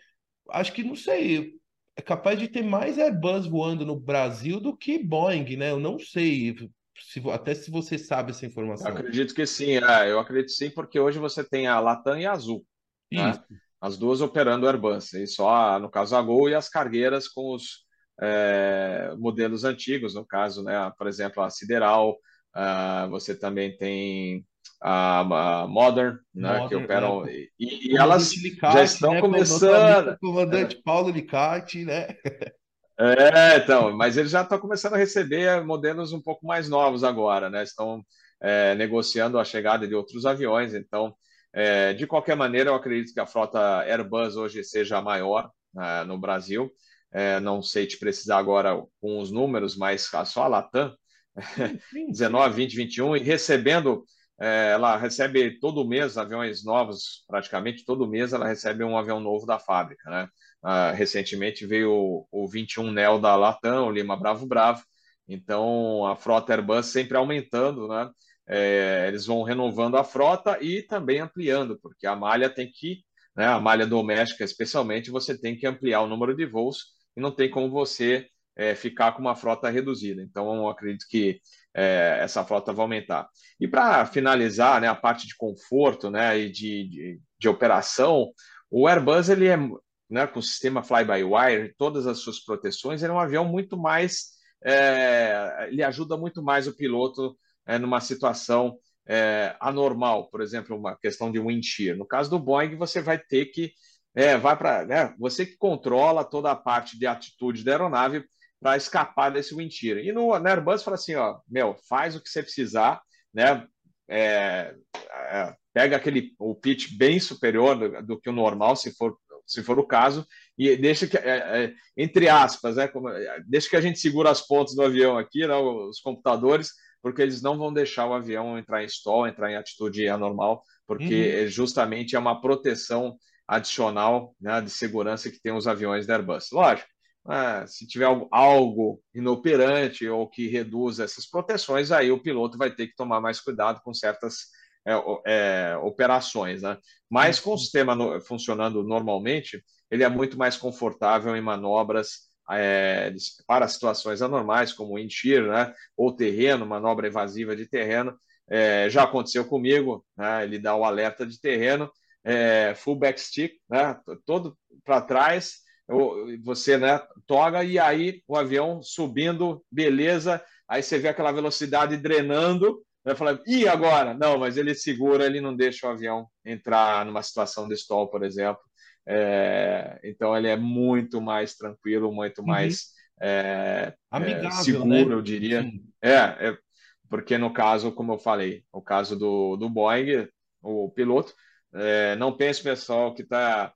acho que não sei, é capaz de ter mais Airbus voando no Brasil do que Boeing, né? Eu não sei, se, até se você sabe essa informação. Eu acredito que sim, é, eu acredito sim, porque hoje você tem a Latam e a Azul, né? as duas operando Airbus, e só, no caso, a Gol e as cargueiras com os é, modelos antigos, no caso, né? Por exemplo, a Sideral, uh, você também tem a, a Modern, né, Modern, que operam. É. E, e elas já estão né, começando. Comandante é. Paulo Licati, né? É, então, mas eles já estão começando a receber modelos um pouco mais novos agora, né? Estão é, negociando a chegada de outros aviões. Então, é, de qualquer maneira, eu acredito que a frota Airbus hoje seja a maior né, no Brasil. É, não sei te precisar agora com os números, mas só a Latam, 19, 20, 21, e recebendo é, ela recebe todo mês aviões novos, praticamente todo mês ela recebe um avião novo da fábrica, né? Ah, recentemente veio o, o 21 Neo da Latam, o Lima Bravo Bravo, então a frota Airbus sempre aumentando, né? É, eles vão renovando a frota e também ampliando, porque a malha tem que, né, a malha doméstica especialmente, você tem que ampliar o número de voos e não tem como você é, ficar com uma frota reduzida. Então, acredito que é, essa frota vai aumentar. E para finalizar, né, a parte de conforto, né, e de, de, de operação, o Airbus ele é, né, com o sistema fly-by-wire, todas as suas proteções, ele é um avião muito mais, é, ele ajuda muito mais o piloto é, numa situação é, anormal, por exemplo, uma questão de wind shear. No caso do Boeing, você vai ter que é, vai para né, você que controla toda a parte de atitude da aeronave para escapar desse shear. E no, no Airbus fala assim, ó, meu, faz o que você precisar, né? É, é, pega aquele o pitch bem superior do, do, que o normal, se for se for o caso, e deixa que, é, é entre aspas, né, como, deixa que a gente segura as pontas do avião aqui, né, os computadores, porque eles não vão deixar o avião entrar em stall, entrar em atitude anormal, porque uhum. justamente é uma proteção adicional né, de segurança que tem os aviões da Airbus. Lógico, ah, se tiver algo inoperante ou que reduza essas proteções, aí o piloto vai ter que tomar mais cuidado com certas é, é, operações. Né? Mas com o sistema no, funcionando normalmente, ele é muito mais confortável em manobras é, para situações anormais, como wind shear, né? ou terreno, manobra evasiva de terreno. É, já aconteceu comigo, né? ele dá o alerta de terreno, é, full backstick, né? todo para trás, você né, toga e aí o avião subindo, beleza, aí você vê aquela velocidade drenando, vai né, falar, e agora? Não, mas ele segura, ele não deixa o avião entrar numa situação de stall, por exemplo. É, então ele é muito mais tranquilo, muito uhum. mais é, Amigável, é, seguro, né? eu diria. É, é, porque no caso, como eu falei, o caso do, do Boeing, o piloto, é, não pense, pessoal, que está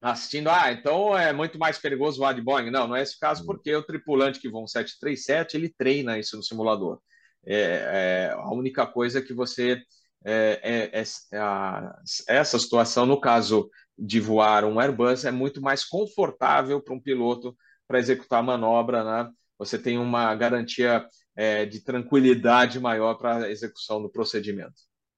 assistindo, ah, então é muito mais perigoso voar de Boeing. Não, não é esse caso, porque o tripulante que voa um 737, ele treina isso no simulador. É, é a única coisa que você é, é, é, a, essa situação, no caso de voar um Airbus, é muito mais confortável para um piloto para executar a manobra, né? Você tem uma garantia é, de tranquilidade maior para a execução do procedimento.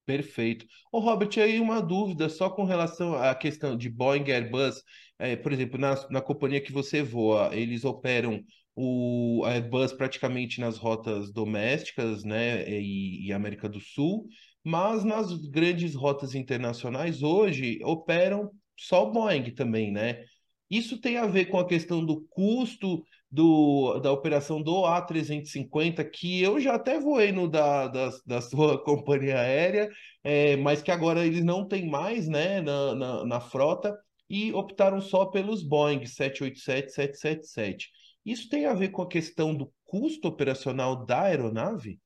Perfeito. Ô, Robert, aí uma dúvida só com relação à questão de Boeing Airbus. É, por exemplo, na, na companhia que você voa, eles operam o Airbus praticamente nas rotas domésticas, né, e, e América do Sul, mas nas grandes rotas internacionais hoje operam só Boeing também, né? Isso tem a ver com a questão do custo do, da operação do A350, que eu já até voei no da, da, da sua companhia aérea, é, mas que agora eles não têm mais né, na, na, na frota e optaram só pelos Boeing 787, 777. Isso tem a ver com a questão do custo operacional da aeronave?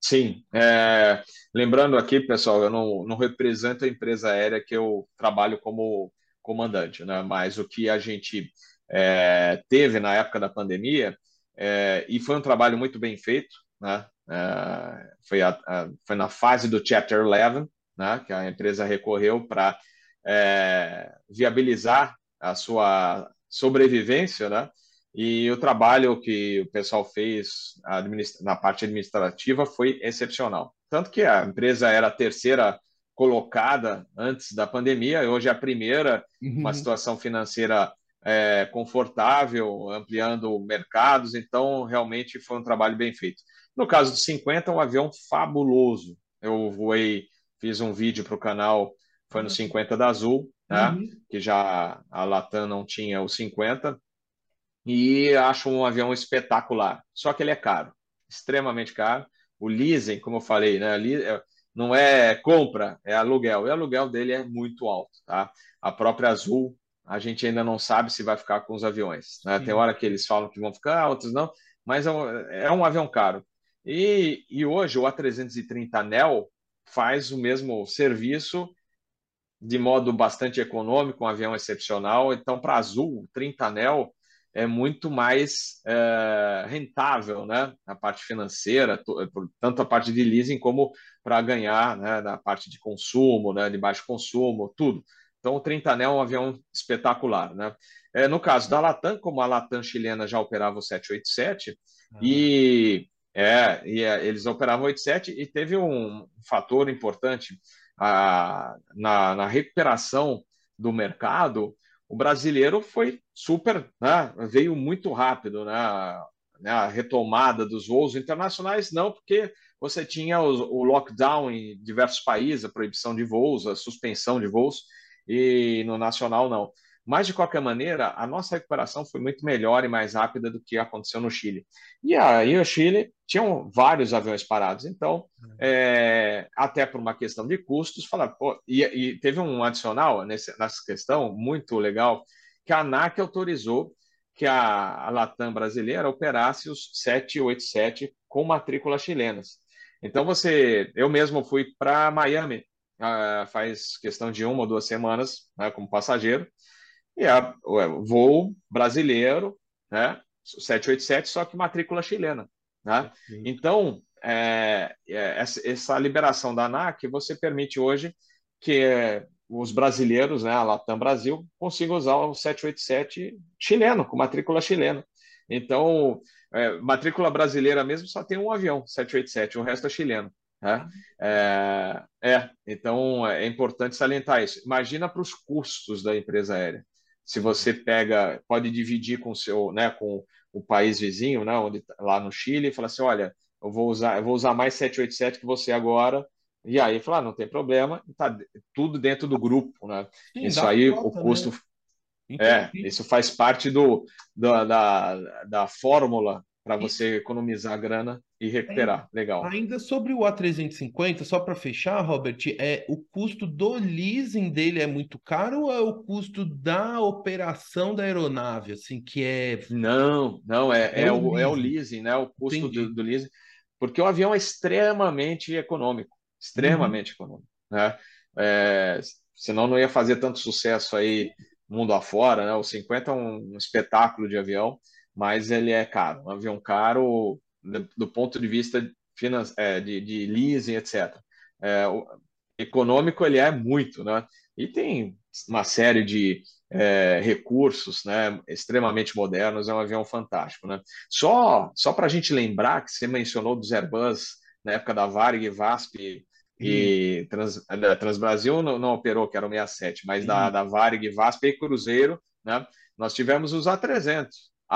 Sim, é, lembrando aqui, pessoal, eu não, não represento a empresa aérea que eu trabalho como comandante, né? Mas o que a gente é, teve na época da pandemia, é, e foi um trabalho muito bem feito, né? É, foi, a, a, foi na fase do Chapter 11, né? Que a empresa recorreu para é, viabilizar a sua sobrevivência, né? E o trabalho que o pessoal fez na parte administrativa foi excepcional. Tanto que a empresa era a terceira colocada antes da pandemia, hoje é a primeira, uhum. uma situação financeira é, confortável, ampliando mercados, então realmente foi um trabalho bem feito. No caso do 50, um avião fabuloso. Eu voei, fiz um vídeo para o canal, foi no 50 da Azul, né? Uhum. que já a Latam não tinha o 50, e acho um avião espetacular. Só que ele é caro, extremamente caro. O leasing, como eu falei, né, é, não é compra, é aluguel. E o aluguel dele é muito alto. Tá? A própria Azul, a gente ainda não sabe se vai ficar com os aviões. Né? Tem hora que eles falam que vão ficar, outros não, mas é um, é um avião caro. E, e hoje o A330 Neo faz o mesmo serviço de modo bastante econômico, um avião excepcional. Então, para Azul, 30 Neo é muito mais é, rentável, né? A parte financeira, tanto a parte de leasing como para ganhar, né? Na parte de consumo, né? De baixo consumo, tudo. Então, o 30 Anel é um avião espetacular, né? É, no caso da Latam, como a Latam chilena já operava o 787 ah. e é, e é, eles operavam o 87 e teve um fator importante a, na, na recuperação do mercado o brasileiro foi super, né? veio muito rápido, né? A retomada dos voos internacionais, não, porque você tinha o, o, lockdown em diversos países, a proibição de voos, a suspensão de voos, e no nacional não. Mas, de qualquer maneira, a nossa recuperação foi muito melhor e mais rápida do que aconteceu no Chile. E aí, o Chile tinham vários aviões parados. Então, é, até por uma questão de custos, falar, pô, e, e, teve um adicional nesse, nessa questão muito legal, que a ANAC autorizou que a, a Latam brasileira operasse os 787 com matrículas chilenas. Então, você, eu mesmo fui para Miami uh, faz questão de uma ou duas semanas, né, como passageiro, e é voo brasileiro, né? 787, só que matrícula chilena. Né? Então, é, é, essa liberação da ANAC, você permite hoje que os brasileiros, né, a Latam Brasil, consigam usar o 787 chileno, com matrícula chilena. Então, é, matrícula brasileira mesmo só tem um avião, 787, o resto é chileno. Né? É, é, então é importante salientar isso. Imagina para os custos da empresa aérea se você pega, pode dividir com o seu, né, com o país vizinho, né, onde, tá, lá no Chile, e fala assim, olha, eu vou usar, eu vou usar mais 787 que você agora, e aí fala, ah, não tem problema, está tudo dentro do grupo, né? Sim, isso aí, o custo, né? é, isso faz parte do, do da, da fórmula para você economizar grana e recuperar. Legal. Ainda sobre o A350, só para fechar, Robert, é o custo do leasing dele é muito caro ou é o custo da operação da aeronave, assim, que é Não, não é é, é, o, é o leasing, né? O custo do, do, leasing, porque o avião é extremamente econômico, extremamente uhum. econômico, né? É, senão não ia fazer tanto sucesso aí mundo afora, né? O 50 é um espetáculo de avião mas ele é caro, um avião caro do, do ponto de vista finan é, de, de leasing, etc. é, econômico ele é muito, né? E tem uma série de é, recursos, né, extremamente modernos, é um avião fantástico, né? Só, só para a gente lembrar que você mencionou dos Airbus na época da Varig, VASP e Trans, é, Transbrasil não, não, operou, que era o 67, mas da, da Varig, VASP e Cruzeiro, né? Nós tivemos os A300,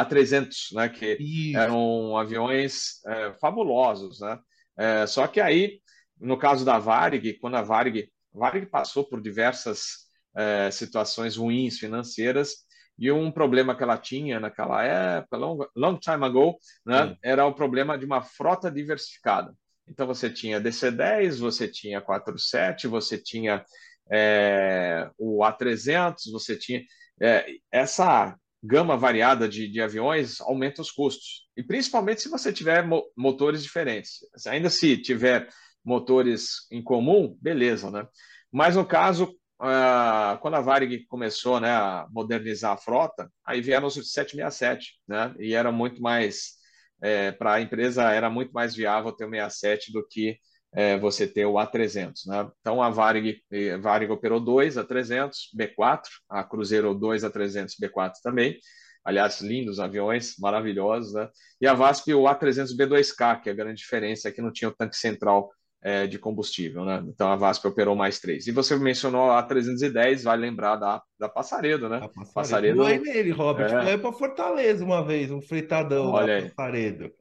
A300, né? Que Isso. eram aviões é, fabulosos, né? É, só que aí, no caso da Varig, quando a Varig, Varig passou por diversas é, situações ruins financeiras e um problema que ela tinha naquela época, long, long time ago, né? Era o problema de uma frota diversificada. Então você tinha DC-10, você tinha 47, você tinha é, o A300, você tinha é, essa gama variada de, de, aviões aumenta os custos e principalmente se você tiver mo motores diferentes. Ainda se tiver motores em comum, beleza, né? Mas no caso uh, quando a Varig começou né, a modernizar a frota, aí vieram os 767, né? E era muito mais é, para a empresa era muito mais viável ter o 67 do que é, você ter o A300. Né? Então a Varig, Varig operou dois A300, B4, a Cruzeiro 2 A300, B4 também. Aliás, lindos aviões, maravilhosos. Né? E a VASP o A300 B2K, que é a grande diferença é que não tinha o tanque central é, de combustível, né? Então a VASP operou mais três. E você mencionou a 310, vai lembrar da, da Passaredo, né? A Passaredo. Foi nele, Robert. É. Foi para Fortaleza uma vez, um fritadão Olha da Passaredo.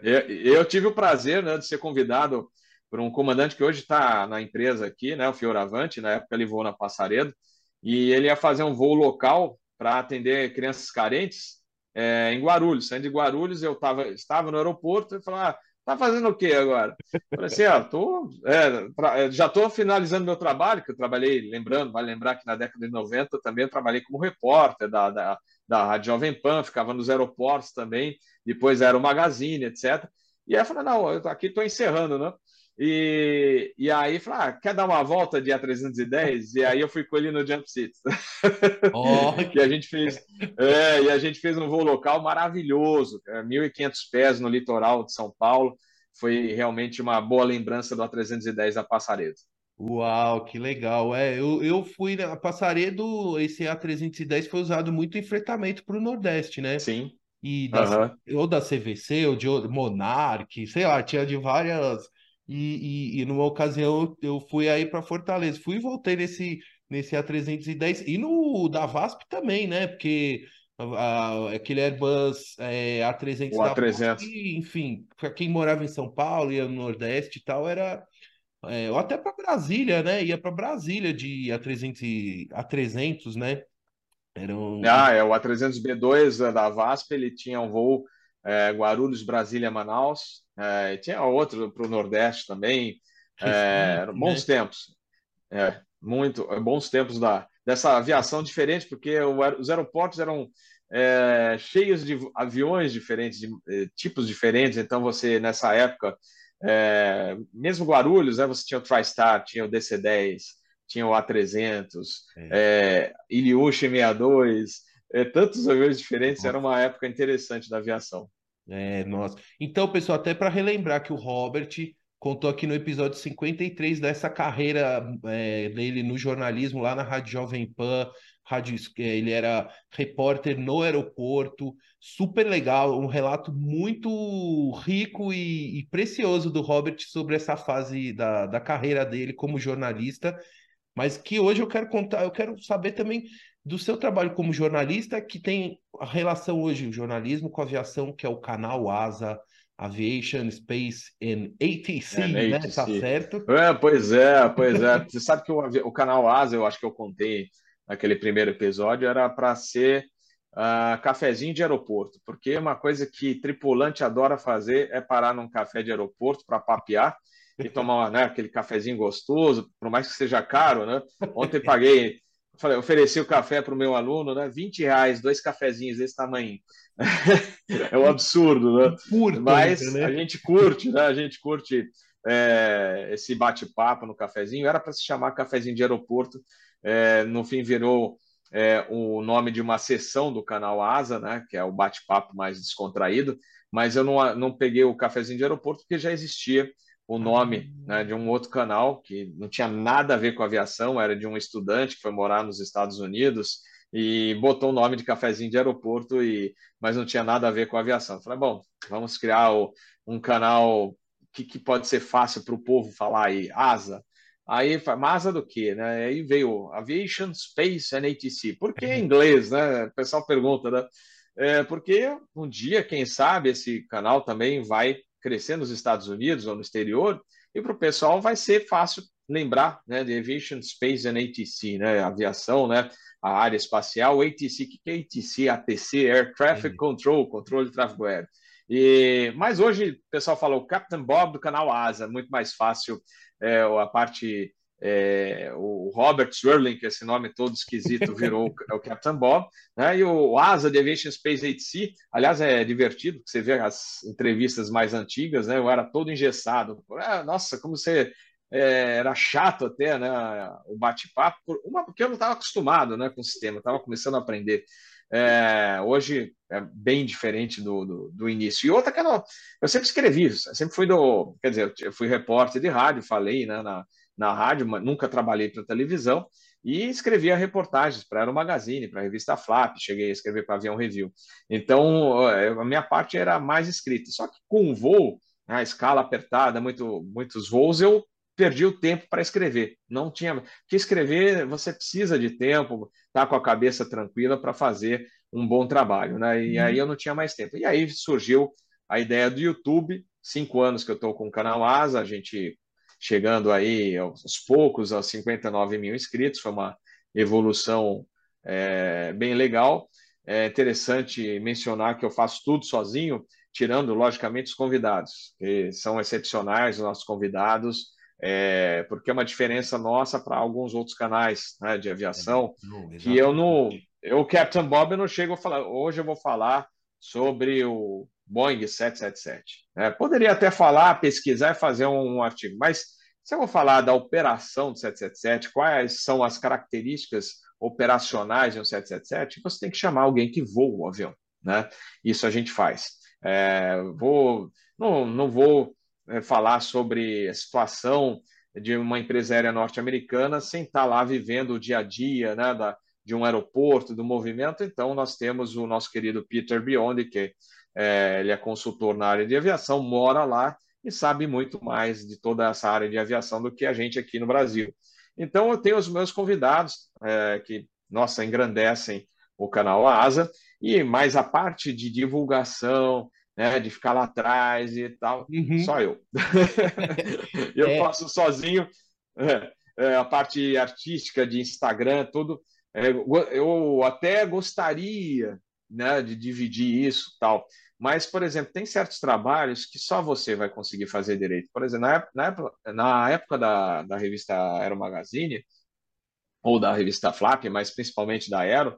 Eu, eu, tive o prazer né, de ser convidado por um comandante que hoje está na empresa aqui, né? O Fioravante, na época ele voou na Passaredo, e ele ia fazer um voo local para atender crianças carentes é, em Guarulhos. Saindo de Guarulhos, eu tava, estava no aeroporto e falei, ah, Tá fazendo o quê agora? Falei assim, ó, tô, é, pra, é, já estou finalizando meu trabalho, que eu trabalhei, lembrando, vai lembrar que na década de 90 também eu trabalhei como repórter da, da, da Rádio Jovem Pan, ficava nos aeroportos também, depois era o Magazine, etc. E aí eu falei, não, eu aqui estou encerrando, né? E, e aí, falei, ah, quer dar uma volta de A310? E aí eu fui com ele no Jump Seats. Oh, e a gente fez, é, e a gente fez um voo local maravilhoso, 1.500 pés no litoral de São Paulo. Foi realmente uma boa lembrança do A310 da Passaredo. Uau, que legal. É, eu, eu fui na Passaredo, esse A310 foi usado muito em fretamento para o Nordeste, né? Sim. E da, ou da CVC, ou de Monarch, sei lá, tinha de várias e, e, e numa ocasião eu fui aí para Fortaleza, fui e voltei nesse, nesse A310 e no da VASP também, né? Porque a, aquele Airbus é, A300 o A300. VASP, enfim, para quem morava em São Paulo, ia no Nordeste e tal, era. É, ou até para Brasília, né? Ia para Brasília de A300, A300, né? Era um... Ah, é o A300B2 da VASP, ele tinha um voo é, Guarulhos, Brasília, Manaus. É, tinha outro para o Nordeste também. É, bons né? tempos. É, muito bons tempos da, dessa aviação diferente, porque o, os aeroportos eram é, cheios de aviões diferentes, de é, tipos diferentes. Então, você, nessa época, é, mesmo Guarulhos, né, você tinha o TriStar, tinha o DC-10, tinha o A300, é. Iliush 62, é, tantos aviões diferentes, era uma época interessante da aviação. É, nossa. Então, pessoal, até para relembrar que o Robert contou aqui no episódio 53 dessa carreira é, dele no jornalismo lá na Rádio Jovem Pan. Rádio, é, ele era repórter no aeroporto, super legal, um relato muito rico e, e precioso do Robert sobre essa fase da, da carreira dele como jornalista, mas que hoje eu quero contar, eu quero saber também do seu trabalho como jornalista, que tem a relação hoje, o jornalismo com a aviação, que é o canal ASA, Aviation, Space and ATC, é, né? ATC. Tá certo? É, pois é, pois é. Você sabe que o, o, canal ASA, eu acho que eu contei naquele primeiro episódio, era para ser uh, cafezinho de aeroporto, porque uma coisa que tripulante adora fazer é parar num café de aeroporto para papear e tomar né, aquele cafezinho gostoso, por mais que seja caro, né? Ontem paguei falei, ofereci o café para o meu aluno, né? 20 reais, dois cafezinhos desse tamanho. é um absurdo, né? Curto, Mas né? a gente curte, né? A gente curte é, esse bate-papo no cafezinho. Era para se chamar cafezinho de aeroporto. É, no fim virou é, o nome de uma sessão do canal Asa, né? Que é o bate-papo mais descontraído. Mas eu não, não peguei o cafezinho de aeroporto porque já existia o nome né, de um outro canal que não tinha nada a ver com aviação, era de um estudante que foi morar nos Estados Unidos e botou o nome de cafezinho de aeroporto, e, mas não tinha nada a ver com aviação. Eu falei, bom, vamos criar o, um canal que, que pode ser fácil para o povo falar aí, ASA. Aí, asa do quê? Né? Aí veio Aviation, Space and ATC. Por que em inglês, né? O pessoal pergunta, né? É porque um dia, quem sabe, esse canal também vai crescer nos Estados Unidos ou no exterior, e para o pessoal vai ser fácil lembrar né, de Aviation, Space and ATC, né? Aviação, né? A área espacial, ATC, o que é ATC? ATC, Air Traffic Control, controle de tráfego aéreo. E, mas hoje o pessoal fala o Captain Bob do canal Asa, muito mais fácil é, a parte. É, o Robert Swirling, que esse nome todo esquisito, virou o, o Captain Bob, né? e o Asa de Aviation Space 8C, aliás, é divertido, você vê as entrevistas mais antigas, né? eu era todo engessado, ah, nossa, como você é, era chato até, né, o bate-papo, uma porque eu não estava acostumado, né, com o sistema, estava começando a aprender. É, hoje é bem diferente do, do, do, início. E outra que eu, eu sempre escrevi, sempre fui do, quer dizer, eu fui repórter de rádio, falei né, na, na rádio, mas nunca trabalhei para televisão e escrevia reportagens para Aero Magazine, para a revista Flap, cheguei a escrever para Avião Review. Então, a minha parte era mais escrita. Só que com o voo, né, a escala apertada, muito, muitos voos, eu perdi o tempo para escrever. Não tinha. que escrever, você precisa de tempo, tá com a cabeça tranquila para fazer um bom trabalho, né? E aí uhum. eu não tinha mais tempo. E aí surgiu a ideia do YouTube. Cinco anos que eu estou com o canal Asa, a gente chegando aí aos poucos aos 59 mil inscritos, foi uma evolução é, bem legal. É interessante mencionar que eu faço tudo sozinho, tirando, logicamente, os convidados, que são excepcionais, os nossos convidados é, porque é uma diferença nossa para alguns outros canais né, de aviação, é, que eu não, eu, Captain Bob, eu não chego a falar, hoje eu vou falar sobre o Boeing 777. Né? Poderia até falar, pesquisar e fazer um, um, artigo, mas se eu vou falar da operação do 777, quais são as características operacionais de um 777, você tem que chamar alguém que voa o avião. Né? Isso a gente faz. É, vou, não, não vou é, falar sobre a situação de uma empresa aérea norte-americana sem estar lá vivendo o dia a dia né, da, de um aeroporto, do movimento. Então, nós temos o nosso querido Peter Biondi, que é, ele é consultor na área de aviação, mora lá e sabe muito mais de toda essa área de aviação do que a gente aqui no Brasil. Então, eu tenho os meus convidados é, que, nossa, engrandecem o canal ASA, e mais a parte de divulgação, né, de ficar lá atrás e tal, uhum. só eu. eu é. faço sozinho é, é, a parte artística de Instagram, tudo. É, eu até gostaria né, de dividir isso tal. Mas, por exemplo, tem certos trabalhos que só você vai conseguir fazer direito. Por exemplo, na época, na época, na época da, da revista Aero Magazine, ou da revista Flap, mas principalmente da Aero,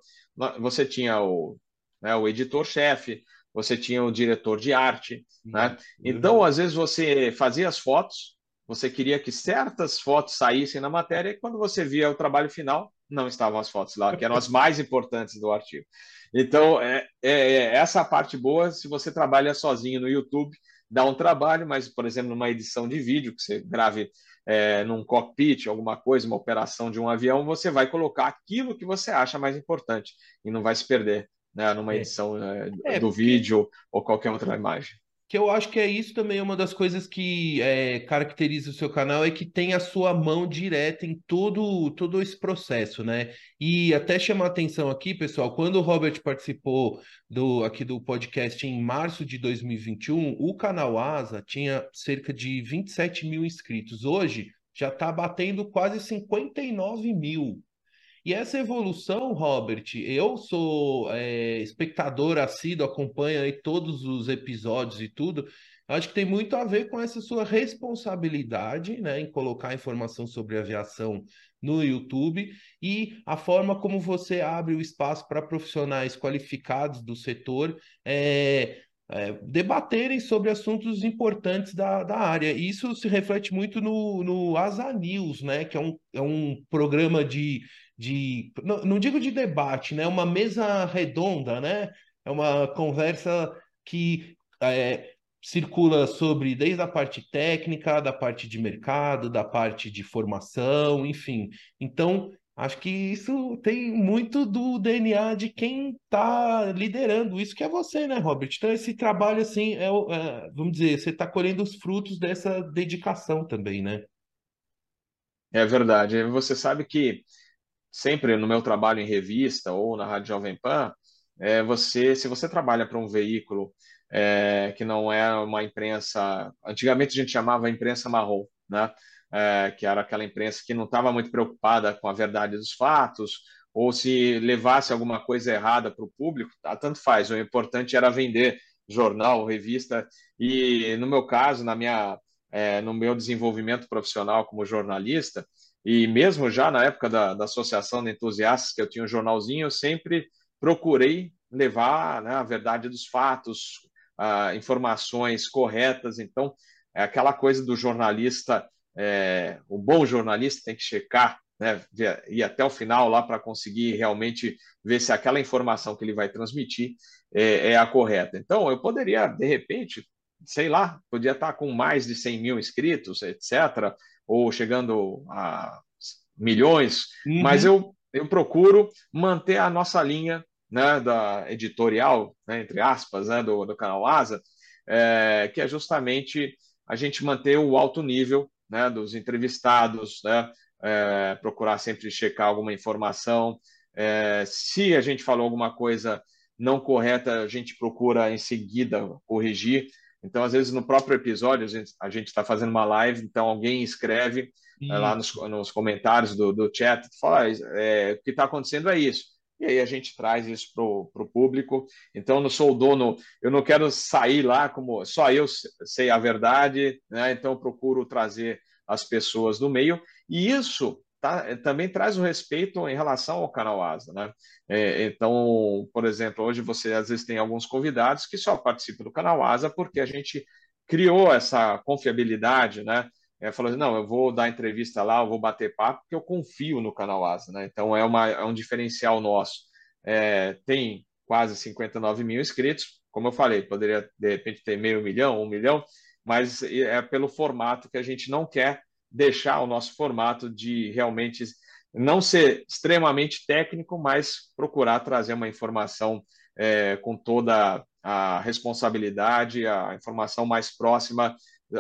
você tinha o, né, o editor-chefe, você tinha o diretor de arte, né? Então, às vezes você fazia as fotos, você queria que certas fotos saíssem na matéria, e quando você via o trabalho final, não estavam as fotos lá, que eram as mais importantes do artigo. Então, é, é, é essa parte boa, se você trabalha sozinho no YouTube, dá um trabalho, mas, por exemplo, numa edição de vídeo, que você grave é, num cockpit, alguma coisa, uma operação de um avião, você vai colocar aquilo que você acha mais importante e não vai se perder né, numa é. edição é, do porque... vídeo ou qualquer outra imagem. Que eu acho que é isso também, uma das coisas que é, caracteriza o seu canal é que tem a sua mão direta em todo, todo esse processo, né? E até chamar atenção aqui, pessoal, quando o Robert participou do, aqui do podcast em março de 2021, o canal Asa tinha cerca de 27 mil inscritos. Hoje já está batendo quase 59 mil. E essa evolução, Robert, eu sou é, espectador assíduo, acompanho aí todos os episódios e tudo. Acho que tem muito a ver com essa sua responsabilidade né, em colocar informação sobre aviação no YouTube e a forma como você abre o espaço para profissionais qualificados do setor é, é, debaterem sobre assuntos importantes da, da área. E isso se reflete muito no, no Asa News, né, que é um, é um programa de de não, não digo de debate, né? Uma mesa redonda, né? É uma conversa que é, circula sobre desde a parte técnica, da parte de mercado, da parte de formação, enfim. Então, acho que isso tem muito do DNA de quem está liderando isso, que é você, né, Robert? Então, esse trabalho, assim, é, é vamos dizer, você está colhendo os frutos dessa dedicação também, né? É verdade. Você sabe que sempre no meu trabalho em revista ou na Rádio Jovem Pan, é você, se você trabalha para um veículo é, que não é uma imprensa. Antigamente a gente chamava imprensa marrom, né? É, que era aquela imprensa que não estava muito preocupada com a verdade dos fatos, ou se levasse alguma coisa errada para o público, tá, tanto faz. O importante era vender jornal, revista. E no meu caso, na minha, é, no meu desenvolvimento profissional como jornalista, e mesmo já na época da, da Associação de Entusiastas, que eu tinha um jornalzinho, eu sempre procurei levar né, a verdade dos fatos, informações corretas. Então, é aquela coisa do jornalista, é, o bom jornalista tem que checar, né, ir até o final lá para conseguir realmente ver se aquela informação que ele vai transmitir é, é, a correta. Então, eu poderia, de repente, sei lá, podia estar com mais de 100 mil inscritos, etc., ou chegando a milhões, uhum. mas eu, eu procuro manter a nossa linha né, da editorial, né, entre aspas, né, do, do canal Asa, é, que é justamente a gente manter o alto nível né, dos entrevistados, né, é, procurar sempre checar alguma informação. É, se a gente falou alguma coisa não correta, a gente procura em seguida corrigir. Então, às vezes, no próprio episódio, a gente está fazendo uma live, então alguém escreve é, lá nos, nos, comentários do, do chat, fala, é, o que está acontecendo é isso e aí a gente traz isso para o público. Então, eu não sou o dono, eu não quero sair lá como só eu sei a verdade, né? então eu procuro trazer as pessoas do meio, e isso tá, também traz o respeito em relação ao canal Asa. Né? É, então, por exemplo, hoje você às vezes tem alguns convidados que só participam do canal Asa porque a gente criou essa confiabilidade, né? é, falou assim, não, eu vou dar entrevista lá, eu vou bater papo, porque eu confio no canal Asa, né? Então é, uma, é um diferencial nosso. É, tem quase 59 mil inscritos, como eu falei, poderia de repente ter meio milhão, um milhão, mas é pelo formato que a gente não quer deixar o nosso formato de realmente não ser extremamente técnico, mas procurar trazer uma informação é, com toda a responsabilidade, a informação mais próxima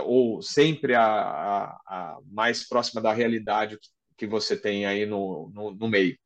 ou sempre a, a, a mais próxima da realidade que você tem aí no, no, no meio.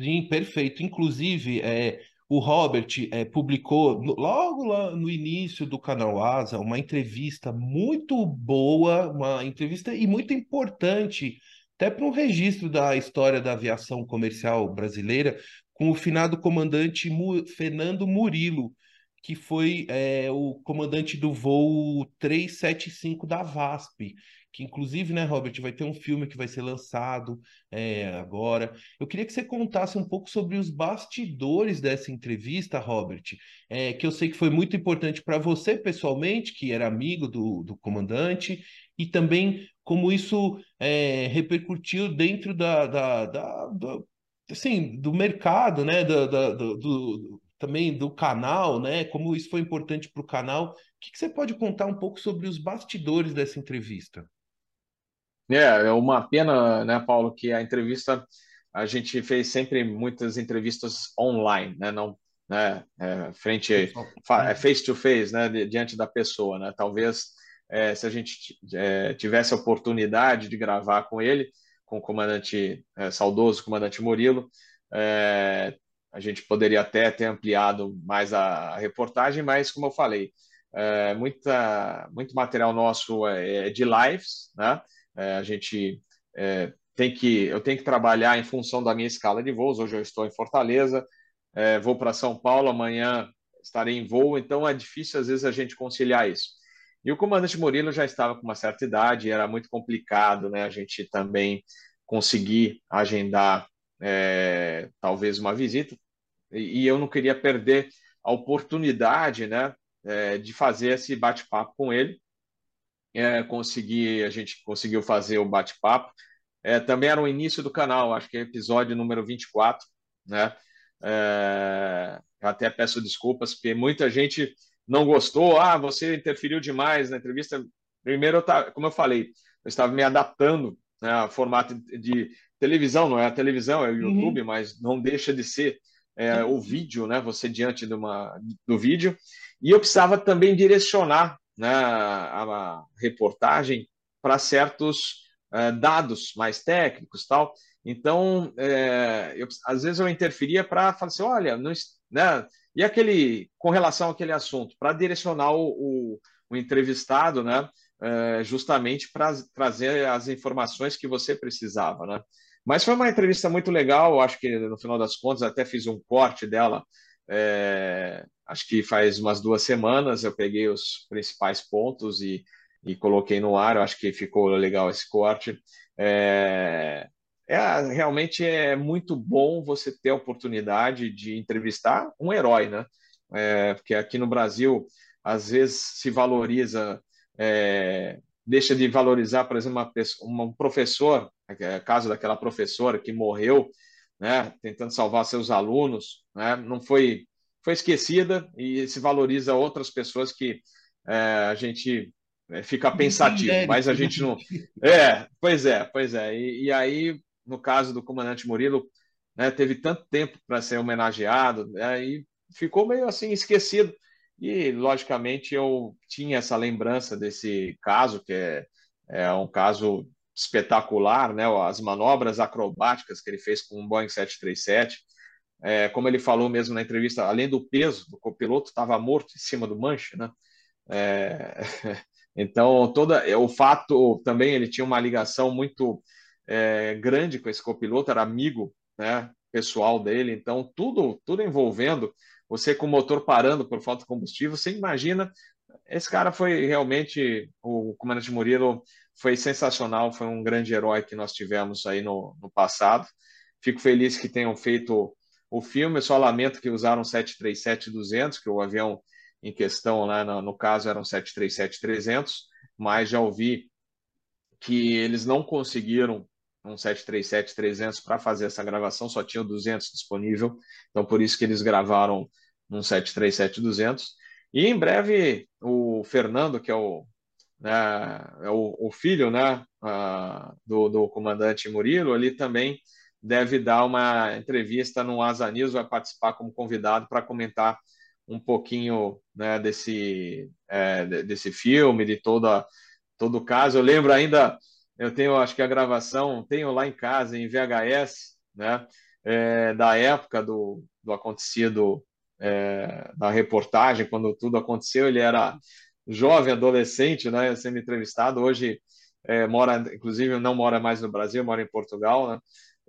Sim, perfeito. Inclusive, é, o Robert é, publicou logo lá no início do canal Asa uma entrevista muito boa, uma entrevista e muito importante, até para um registro da história da aviação comercial brasileira, com o finado comandante Fernando Murilo, que foi é, o comandante do voo 375 da VASP, que inclusive, né, Robert, vai ter um filme que vai ser lançado é, agora. Eu queria que você contasse um pouco sobre os bastidores dessa entrevista, Robert, é, que eu sei que foi muito importante para você pessoalmente, que era amigo do, do comandante, e também como isso é, repercutiu dentro da, da, da, da assim, do mercado, né, da, da do, também do canal, né? Como isso foi importante para o canal. O que, que, você pode contar um pouco sobre os bastidores dessa entrevista? É, é uma pena, né, Paulo, que a entrevista a gente fez sempre muitas entrevistas online, né? Não, né? É, frente face to face, né? Diante da pessoa, né? Talvez é, se a gente é, tivesse a oportunidade de gravar com ele, com o comandante é, saudoso, comandante Murilo, é, a gente poderia até ter ampliado mais a, reportagem, mas como eu falei, é, muita, muito material nosso é de lives, né? É, a gente é, tem que, eu tenho que trabalhar em função da minha escala de voos. Hoje eu estou em Fortaleza, é, vou para São Paulo, amanhã estarei em voo, então é difícil às vezes a gente conciliar isso. E o comandante Murilo já estava com uma certa idade, era muito complicado, né? A gente também conseguir agendar é, talvez uma visita, e, e, eu não queria perder a oportunidade né, é, de fazer esse bate-papo com ele. É, consegui, a gente conseguiu fazer o bate-papo. É, também era o início do canal, acho que é episódio número 24, né? É, até peço desculpas, porque muita gente não gostou, ah, você interferiu demais na entrevista. Primeiro, eu tava, como eu falei, eu estava me adaptando né, ao formato de televisão, não é a televisão, é o uhum. YouTube, uhum. mas não deixa de ser é, o vídeo, né? Você diante de uma, do vídeo. E eu precisava também direcionar né, a, a reportagem para certos é, dados mais técnicos tal. Então, é, eu, às vezes eu interferia para falar assim, olha, não, né, e aquele com relação àquele assunto, para direcionar o, o, o, entrevistado, né, é, justamente para trazer as informações que você precisava, né. Mas foi uma entrevista muito legal, acho que no final das contas até fiz um corte dela, é, acho que faz umas duas semanas eu peguei os principais pontos e, e coloquei no ar, acho que ficou legal esse corte. É, é, realmente é muito bom você ter a oportunidade de entrevistar um herói, né? É, porque aqui no Brasil, às vezes se valoriza, é, deixa de valorizar, por exemplo, uma pessoa, um professor, é, caso daquela professora que morreu, né, tentando salvar seus alunos, né, não foi foi esquecida e se valoriza outras pessoas que é, a gente é, fica pensativo, mas a gente não. É, pois é, pois é. E, e aí no caso do comandante Murilo, né, teve tanto tempo para ser homenageado, né, e ficou meio assim esquecido. E, logicamente, eu tinha essa lembrança desse caso, que é, é um caso espetacular, né, as manobras acrobáticas que ele fez com o Boeing 737. É, como ele falou mesmo na entrevista, além do peso do copiloto, estava morto em cima do manche, né? É, então, toda, o fato também, ele tinha uma ligação muito é, grande com esse copiloto, era amigo né, pessoal dele, então tudo, tudo envolvendo você com o motor parando por falta de combustível, você imagina, esse cara foi realmente, o comandante Murilo foi sensacional, foi um grande herói que nós tivemos aí no, no passado. Fico feliz que tenham feito o filme, eu só lamento que usaram 737-200, que o avião em questão, né, no, no caso, era um 737-300, mas já ouvi que eles não conseguiram um 737-300 para fazer essa gravação, só tinha o 200 disponível, então por isso que eles gravaram um 737-200. E em breve o Fernando, que é o, né, é o, o filho né, do, do comandante Murilo, ele também deve dar uma entrevista no Asa News, vai participar como convidado para comentar um pouquinho né, desse, é, desse filme, de toda, todo o caso. Eu lembro ainda eu tenho, acho que a gravação, tenho lá em casa, em VHS, né? É, da época do, do acontecido, é, da reportagem, quando tudo aconteceu. Ele era jovem, adolescente, né? Sendo entrevistado. Hoje é, mora, inclusive, não mora mais no Brasil, mora em Portugal, né?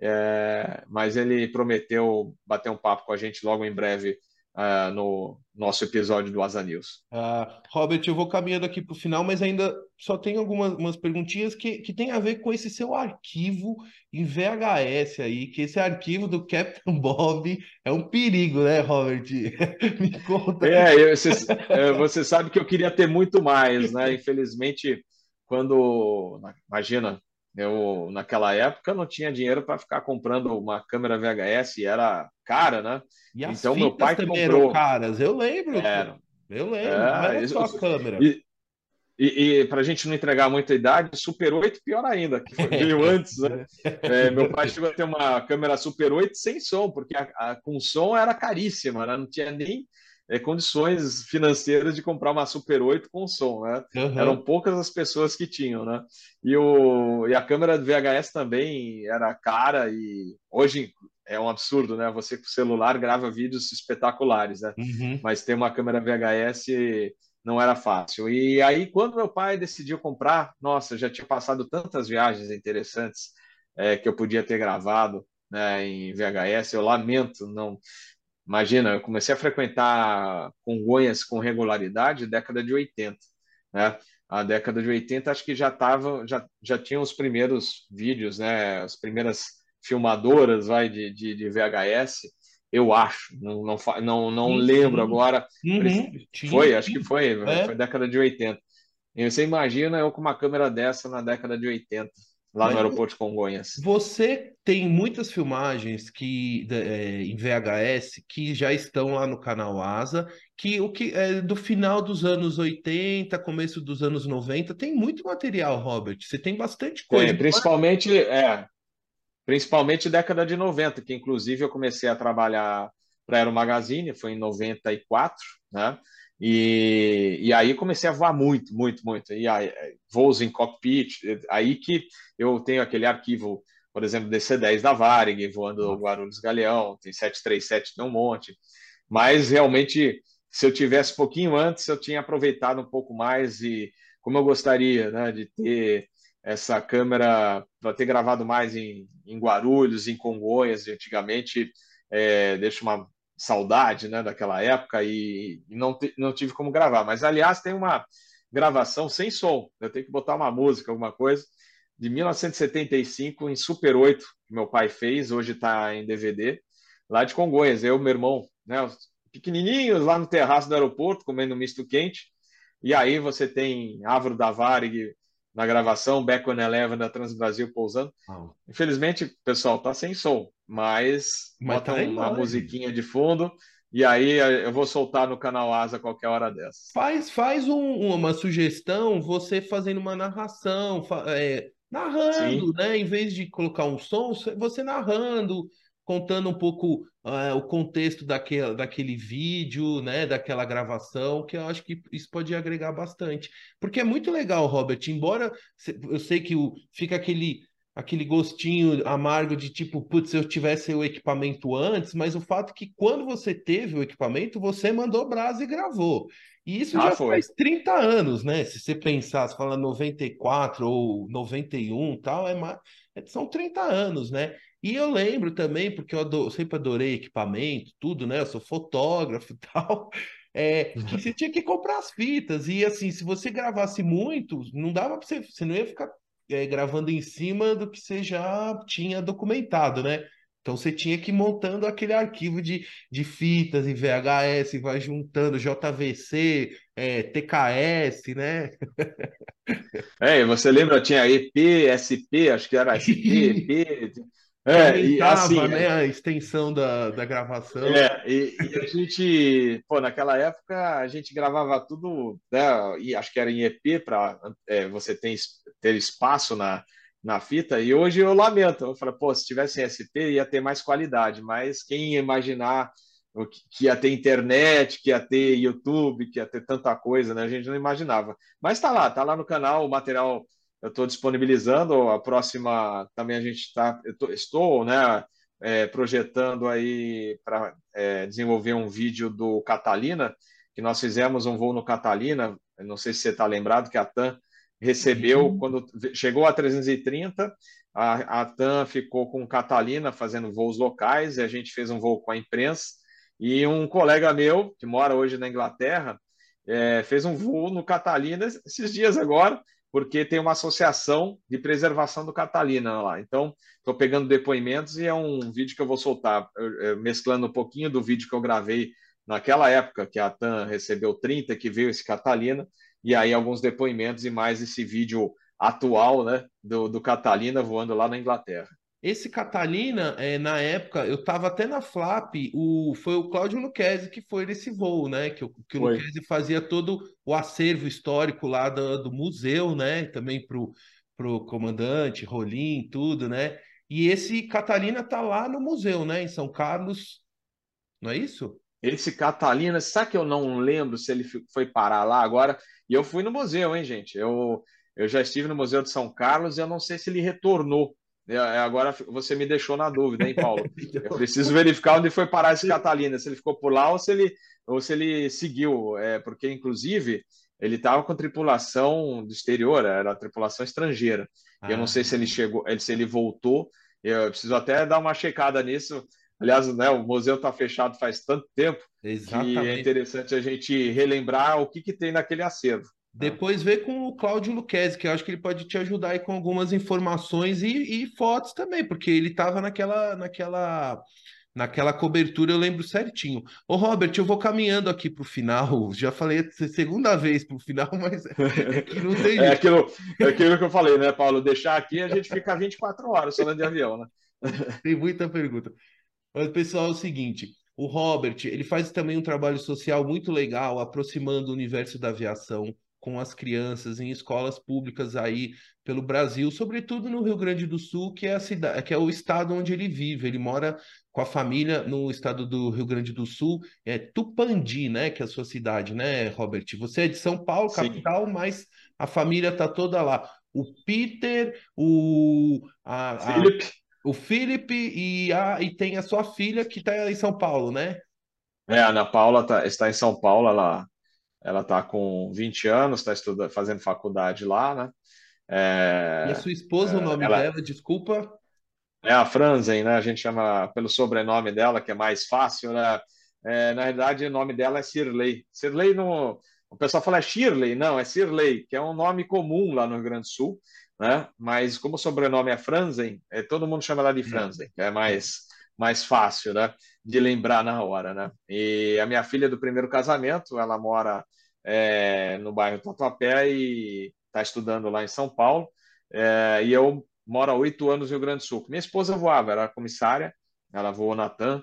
É, mas ele prometeu bater um papo com a gente logo em breve uh, no nosso episódio do Asa News. Uh, Robert, eu vou caminhando aqui para o final, mas ainda só tem algumas perguntinhas que, que tem a ver com esse seu arquivo em VHS aí, que esse arquivo do Captain Bob é um perigo, né, Robert? Me conta. É, você, é, você sabe que eu queria ter muito mais, né? Infelizmente, quando. Imagina, eu, naquela época, não tinha dinheiro para ficar comprando uma câmera VHS, e era cara, né? E então, meu pai também comprou... caras, eu lembro. Era. Eu lembro, é, não era só a câmera. E, e, e para a gente não entregar muita idade, Super 8, pior ainda, que veio antes, né? É, meu pai chegou a ter uma câmera Super 8 sem som, porque a, a com som era caríssima, né? não tinha nem é, condições financeiras de comprar uma Super 8 com som, né? Uhum. Eram poucas as pessoas que tinham, né? E, o, e a câmera VHS também era cara e hoje é um absurdo, né? Você com celular grava vídeos espetaculares, né? Uhum. Mas ter uma câmera VHS não era fácil. E aí, quando meu pai decidiu comprar, nossa, já tinha passado tantas viagens interessantes é, que eu podia ter gravado né, em VHS. Eu lamento não Imagina, eu comecei a frequentar Congonhas com regularidade década de 80, né? A década de 80 acho que já tava, já, já tinha os primeiros vídeos, né? As primeiras filmadoras, vai, de, de, de VHS, eu acho, não, não, não, não lembro agora. Uhum. Foi, acho que foi, é. foi década de 80. E você imagina eu com uma câmera dessa na década de 80. Lá Mas no aeroporto de Congonhas. Você tem muitas filmagens que é, em VHS que já estão lá no canal Asa, que o que é do final dos anos 80, começo dos anos 90, tem muito material, Robert. Você tem bastante coisa. Tem, principalmente, é, principalmente década de 90, que inclusive eu comecei a trabalhar para Aero Magazine, foi em 94, né? E, e aí comecei a voar muito, muito, muito. E aí, voos em cockpit, aí que eu tenho aquele arquivo, por exemplo, DC-10 da Varig, voando o Guarulhos Galeão, tem 737, tem um monte. Mas realmente, se eu tivesse um pouquinho antes, eu tinha aproveitado um pouco mais e como eu gostaria, né, de ter essa câmera para ter gravado mais em, em Guarulhos, em Congonhas, antigamente, é, deixa uma saudade né, daquela época e, e não, não tive como gravar. Mas, aliás, tem uma gravação sem som. Eu tenho que botar uma música, alguma coisa, de 1975 em Super 8, que meu pai fez, hoje está em DVD, lá de Congonhas. Eu, meu irmão, né, pequenininhos lá no terraço do aeroporto, comendo misto quente. E aí você tem Álvaro da Varig na gravação, Back on Eleven da Transbrasil pousando. Oh. Infelizmente, pessoal, tá sem som, mas, mas bota tá uma musiquinha de fundo e aí eh, eu vou soltar no canal Asa qualquer hora dessa. Faz, faz um, uma sugestão, você fazendo uma narração, é, narrando, Sim. né? Em vez de colocar um som, você narrando, contando um pouco uh, o contexto daquele, daquele vídeo, né, daquela gravação, que eu acho que isso pode agregar bastante. Porque é muito legal, Robert, embora eu sei que o, fica aquele aquele gostinho amargo de tipo, putz, se eu tivesse o equipamento antes, mas o fato é que quando você teve o equipamento, você mandou brasa e gravou. E isso ah, já foi. faz 30 anos, né? Se você pensar, se fala 94 ou 91 tal, é mais... são 30 anos, né? E eu lembro também, porque eu, adoro, sempre adorei equipamento, tudo, né? Eu sou fotógrafo e tal. É, que você tinha que comprar as fitas. E assim, se você gravasse muito, não dava para você, você não ia ficar é, gravando em cima do que você já tinha documentado, né? Então você tinha que ir montando aquele arquivo de, de fitas e VHS, vai juntando JVC, é, TKS, né? É, você lembra, tinha EP, SP, acho que era SP, EP, é, e assim, né, a extensão da, da gravação. É, e, e, a gente, pô, naquela época a gente gravava tudo, né, e acho que era em EP para é, você ter, ter espaço na, na fita, e hoje eu lamento, eu falei, pô, se tivesse SP ia ter mais qualidade, mas quem imaginar que ia ter internet, que ia ter YouTube, que ia ter tanta coisa, né? A gente não imaginava. Mas tá lá, tá lá no canal, o material eu estou disponibilizando. A próxima também a gente está, estou, né, é, projetando aí para é, desenvolver um vídeo do Catalina, que nós fizemos um voo no Catalina. Não sei se você está lembrado que a TAM recebeu uhum. quando chegou a 330. A, a TAM ficou com Catalina fazendo voos locais e a gente fez um voo com a imprensa. E um colega meu, que mora hoje na Inglaterra, é, fez um voo no Catalina esses dias agora porque tem uma associação de preservação do Catalina lá. Então, estou pegando depoimentos e é um vídeo que eu vou soltar, mesclando um pouquinho do vídeo que eu gravei naquela época que a TAM recebeu 30, que veio esse Catalina, e aí alguns depoimentos e mais esse vídeo atual né, do, do Catalina voando lá na Inglaterra. Esse Catalina, é, na época, eu estava até na Flap, o, foi o Cláudio Luquezzi que foi nesse voo, né? Que, que o Luquezzi fazia todo o acervo histórico lá do, do museu, né? Também pro, pro comandante, Rolim, tudo, né? E esse Catalina tá lá no museu, né? Em São Carlos, não é isso? Esse Catalina, sabe que eu não lembro se ele foi parar lá agora? E eu fui no museu, hein, gente? Eu, eu já estive no Museu de São Carlos e eu não sei se ele retornou é, é, agora você me deixou na dúvida, hein, Paulo? Eu preciso verificar onde foi parar esse Catalina, se ele ficou por lá ou se ele, ou se ele seguiu, é, porque inclusive ele estava com tripulação do exterior, era tripulação estrangeira. Ah. Eu não sei se ele ah. chegou, se ele voltou. Eu preciso até dar uma checada nisso. Aliás, né, o museu está fechado faz tanto tempo Exatamente. que é interessante a gente relembrar o que, que tem naquele acervo. Depois vê com o Cláudio Luquezzi, que eu acho que ele pode te ajudar aí com algumas informações e, e fotos também, porque ele estava naquela, naquela naquela cobertura eu lembro certinho. Ô, Robert, eu vou caminhando aqui para o final. Já falei segunda vez para o final, mas é que não tem. é, aquilo, é aquilo que eu falei, né, Paulo? Deixar aqui a gente fica 24 horas falando de avião, né? tem muita pergunta. Mas, pessoal, é o seguinte. O Robert, ele faz também um trabalho social muito legal, aproximando o universo da aviação com as crianças em escolas públicas aí pelo Brasil, sobretudo no Rio Grande do Sul, que é a cidade, que é o estado onde ele vive. Ele mora com a família no estado do Rio Grande do Sul, é Tupandi, né, que é a sua cidade, né, Robert? Você é de São Paulo, Sim. capital, mas a família tá toda lá. O Peter, o a, Felipe. O Felipe e, a, e tem a sua filha que está em São Paulo, né? É, a Ana Paula tá, está em São Paulo, ela ela está com 20 anos, está estudando, fazendo faculdade lá, né? É, e a sua esposa, o nome ela, dela, desculpa? É a Franzen, né? A gente chama pelo sobrenome dela, que é mais fácil, né? É, na verdade, o nome dela é Sirley. Sirley, no... o pessoal fala é Shirley, não, é Sirley, que é um nome comum lá no Rio Grande do Sul, né? Mas como o sobrenome é Franzen, é, todo mundo chama ela de Franzen, que é mais, mais fácil, né? De lembrar na hora, né? E a minha filha do primeiro casamento, ela mora é, no bairro Tatuapé e está estudando lá em São Paulo. É, e eu moro há oito anos no Rio Grande do Sul. Minha esposa voava, era comissária, ela voou na TAM.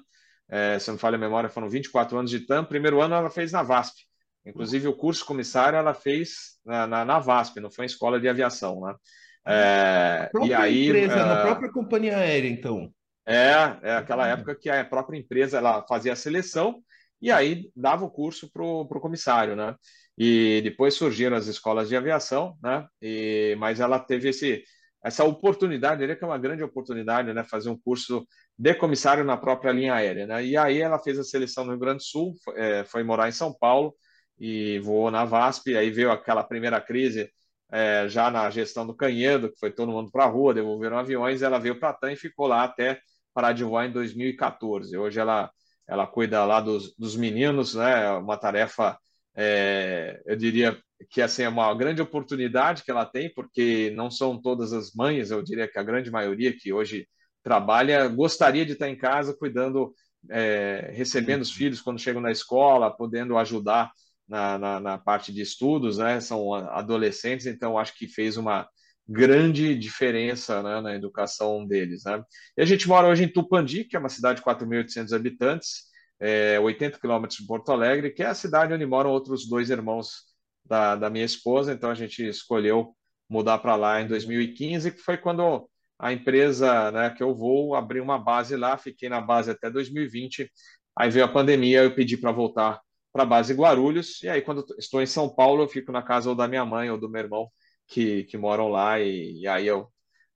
É, se não falha a memória, foram 24 anos de TAM. Primeiro ano ela fez na VASP. Inclusive, o curso comissário ela fez na, na, na VASP, não foi em escola de aviação, né? É, e aí, empresa, na própria companhia aérea, então. É, é aquela época que a própria empresa ela fazia a seleção e aí dava o curso para o comissário, né? E depois surgiram as escolas de aviação, né? E, mas ela teve esse, essa oportunidade, diria que é uma grande oportunidade, né? Fazer um curso de comissário na própria linha aérea, né? E aí ela fez a seleção no Rio Grande do Sul, foi, é, foi morar em São Paulo e voou na VASP. Aí veio aquela primeira crise é, já na gestão do Canhedo, que foi todo mundo para a rua, devolveram aviões, ela veio para a TAM e ficou lá até parar de voar em 2014. Hoje ela, ela cuida lá dos, dos meninos, né? Uma tarefa, é, eu diria que assim, é uma grande oportunidade que ela tem, porque não são todas as mães, eu diria que a grande maioria que hoje trabalha gostaria de estar em casa cuidando, é, recebendo os filhos quando chegam na escola, podendo ajudar na, na, na, parte de estudos, né? São adolescentes, então acho que fez uma grande diferença né, na educação deles, né? E a gente mora hoje em Tupandi, que é uma cidade de 4.800 habitantes, é, 80 quilômetros de Porto Alegre, que é a cidade onde moram outros dois irmãos da, da minha esposa, então a gente escolheu mudar para lá em 2015, que foi quando a empresa né, que eu vou abriu uma base lá, fiquei na base até 2020, aí veio a pandemia, eu pedi para voltar para a base Guarulhos. E aí, quando estou em São Paulo, eu fico na casa ou da minha mãe ou do meu irmão que, que moram lá. E, e aí eu.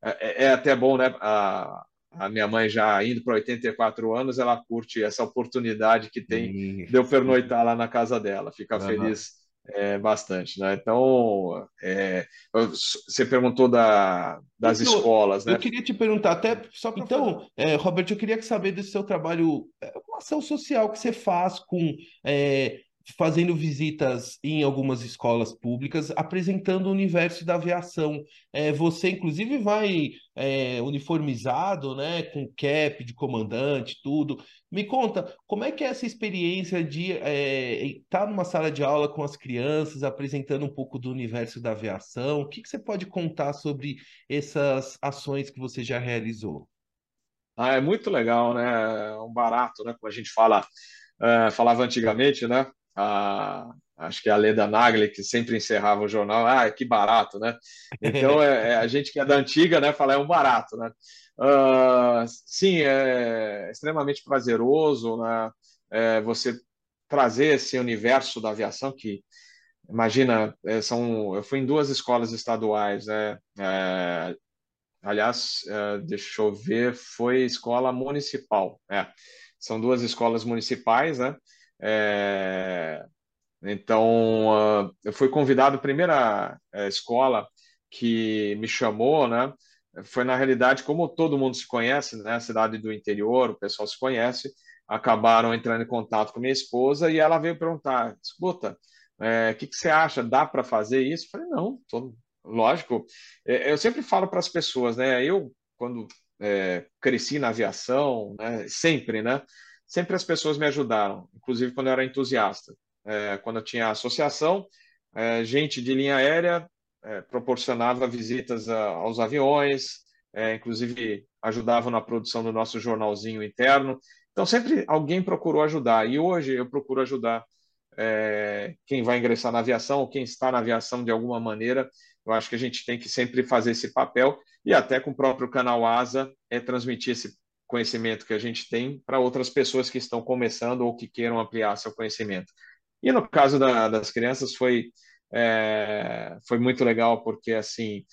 É, é, é, até bom, né? A, a minha mãe já indo para 84 anos, ela curte essa oportunidade que tem de eu pernoitar lá na casa dela, fica uhum. feliz é, bastante, né? Então, é, você perguntou da, das então, escolas, né? Eu queria te perguntar, até só para Então, é, Robert, eu queria saber do seu trabalho, é, uma ação social que você faz com é, fazendo visitas em algumas escolas públicas, apresentando o universo da aviação. É, você, inclusive, vai é, uniformizado, né, com cap de comandante, tudo. Me conta, como é que é essa experiência de é, estar numa sala de aula com as crianças, apresentando um pouco do universo da aviação? O que, que você pode contar sobre essas ações que você já realizou? Ah, é muito legal, né? É um barato, né? Como a gente fala, é, falava antigamente, né? A, acho que é a Leda Nagli, que sempre encerrava o jornal, ah, que barato, né? Então, é, é, a gente que é da antiga, né, fala, é um barato, né? Uh, sim, é extremamente prazeroso, né? É, você trazer esse universo da aviação que, imagina, é, são, eu fui em duas escolas estaduais, né? É, aliás, é, deixa eu ver, foi escola municipal, é. São duas escolas municipais, né? É, então, uh, eu fui convidado, a primeira uh, escola que me chamou, né? Foi na realidade, como todo mundo se conhece, né? Cidade do interior, o pessoal se conhece, acabaram entrando em contato com minha esposa e ela veio perguntar: escuta, o é, que, que você acha? Dá para fazer isso? Eu falei: não, tô, lógico. Eu sempre falo para as pessoas, né? Eu, quando é, cresci na aviação, né? sempre, né? Sempre as pessoas me ajudaram, inclusive quando eu era entusiasta. É, quando eu tinha associação, é, gente de linha aérea é, proporcionava visitas a, aos aviões, é, inclusive ajudavam na produção do nosso jornalzinho interno. Então, sempre alguém procurou ajudar. E hoje eu procuro ajudar é, quem vai ingressar na aviação, ou quem está na aviação de alguma maneira. Eu acho que a gente tem que sempre fazer esse papel e até com o próprio canal Asa é transmitir esse conhecimento que a gente tem para outras pessoas que estão começando ou que queiram ampliar seu conhecimento. E no caso da, das crianças foi é, foi muito legal porque assim,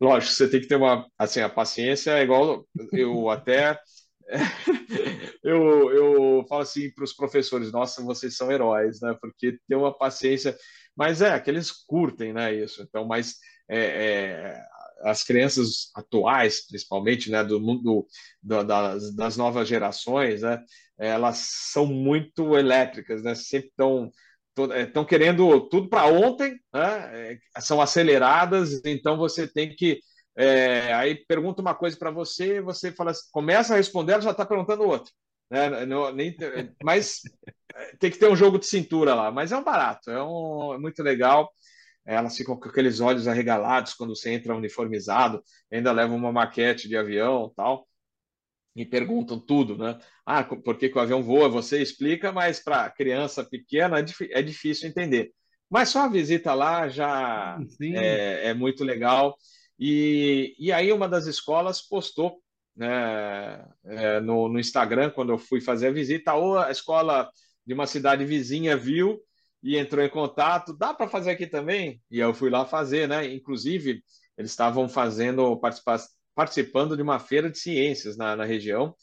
lógico, você tem que ter uma assim a paciência é igual eu até eu, eu falo assim para os professores, nossa, vocês são heróis, né? Porque tem uma paciência, mas é que eles curtem, né? Isso. Então, mas é, é, as crianças atuais, principalmente, né? Do mundo do, das, das novas gerações, né? Elas são muito elétricas, né? Sempre estão estão é, querendo tudo para ontem, né? É, são aceleradas, então você tem que é, aí pergunta uma coisa para você, você fala, começa a responder, ela já está perguntando outra. Né? Não, nem, mas tem que ter um jogo de cintura lá. Mas é um barato, é, um, é muito legal. Elas ficam com aqueles olhos arregalados quando você entra uniformizado, ainda levam uma maquete de avião tal, e perguntam tudo, né? Ah, por que, que o avião voa? Você explica, mas para criança pequena é, é, difícil entender. Mas só a visita lá já é, é muito legal. E, e aí uma das escolas postou né, é, no, no, Instagram, quando eu fui fazer a visita, ou a escola de uma cidade vizinha viu e entrou em contato, dá para fazer aqui também? E eu fui lá fazer, né? Inclusive, eles estavam fazendo, participando de uma feira de ciências na, na região,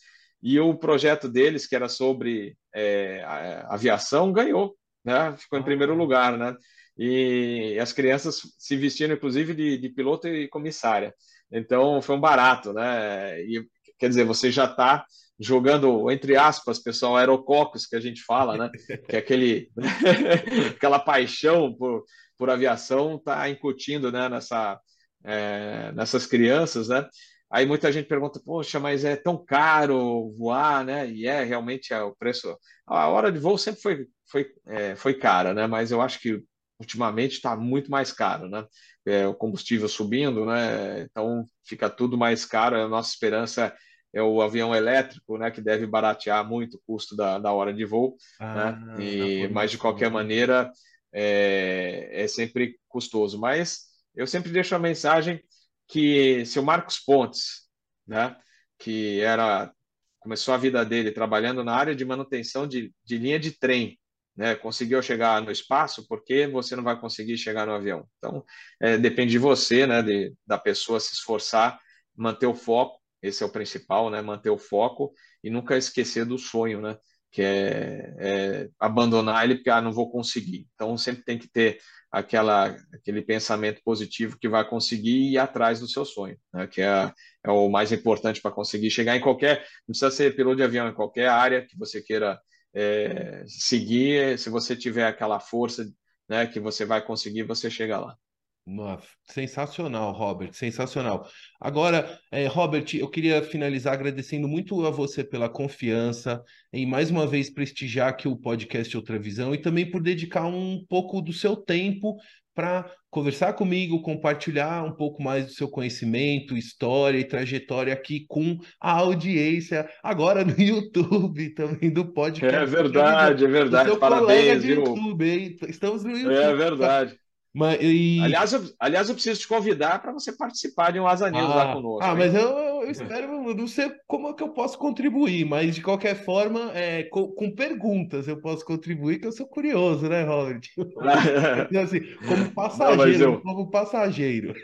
e o projeto deles, que era sobre é, aviação, ganhou, né? Ficou em primeiro lugar, né? e as crianças se vestindo, inclusive, de, de piloto e comissária. Então, foi um barato, né? E, quer dizer, você já está jogando, entre aspas, pessoal, aerococos, que a gente fala, né? Que é aquele, aquela paixão por, por aviação está incutindo né? Nessa, é, nessas crianças, né? Aí muita gente pergunta, poxa, mas é tão caro voar, né? E é, realmente, é o preço... A hora de voo sempre foi, foi, é, foi cara, né? Mas eu acho que ultimamente está muito mais caro, né? É, o combustível subindo, né? Então fica tudo mais caro. A nossa esperança é o avião elétrico, né? Que deve baratear muito o custo da, da hora de voo, ah, né? E, mas de qualquer maneira é, é sempre custoso. Mas eu sempre deixo a mensagem que se o Marcos Pontes, né? Que era começou a vida dele trabalhando na área de manutenção de, de linha de trem né, conseguiu chegar no espaço, porque você não vai conseguir chegar no avião. Então, é, depende de você, né, de, da pessoa se esforçar, manter o foco, esse é o principal, né, manter o foco e nunca esquecer do sonho, né, que é, é abandonar ele porque, ah, não vou conseguir. Então, sempre tem que ter aquela, aquele pensamento positivo que vai conseguir ir atrás do seu sonho, né, que é, é o mais importante para conseguir chegar em qualquer, não precisa ser piloto de avião, em qualquer área que você queira é, seguir, se você tiver aquela força né, que você vai conseguir, você chega lá. Nossa, sensacional, Robert, sensacional. Agora, é, Robert, eu queria finalizar agradecendo muito a você pela confiança em mais uma vez prestigiar aqui o podcast Outra Visão e também por dedicar um pouco do seu tempo para conversar comigo, compartilhar um pouco mais do seu conhecimento, história e trajetória aqui com a audiência, agora no YouTube também do podcast. É verdade, é verdade. Parabéns, viu? YouTube, hein? Estamos no é YouTube. É verdade. Mas, e... aliás, eu, aliás, eu preciso te convidar para você participar de um Asa News ah, lá conosco. Ah, mas eu, eu, espero, eu não sei como é que eu posso contribuir, mas de qualquer forma, é, com, com perguntas eu posso contribuir, que eu sou curioso, né, Robert? então, assim, como passageiro, não, eu... como passageiro.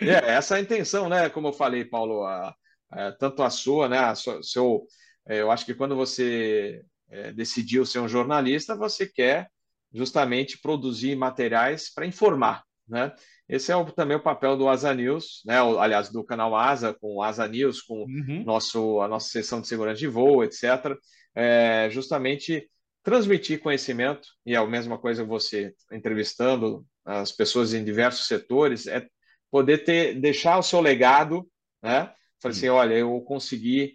é, essa é a intenção, né? Como eu falei, Paulo, a, a, tanto a sua, né? A sua, seu, é, eu acho que quando você é, decidiu ser um jornalista, você quer justamente produzir materiais para informar, né? Esse é o, também o papel do Asa News, né? O, aliás, do canal Asa, com o Asa News, com uhum. nosso, a nossa sessão de segurança de voo, etc. É justamente transmitir conhecimento, e é a mesma coisa você entrevistando as pessoas em diversos setores, é poder ter, deixar o seu legado, né? Falei assim, olha, eu consegui,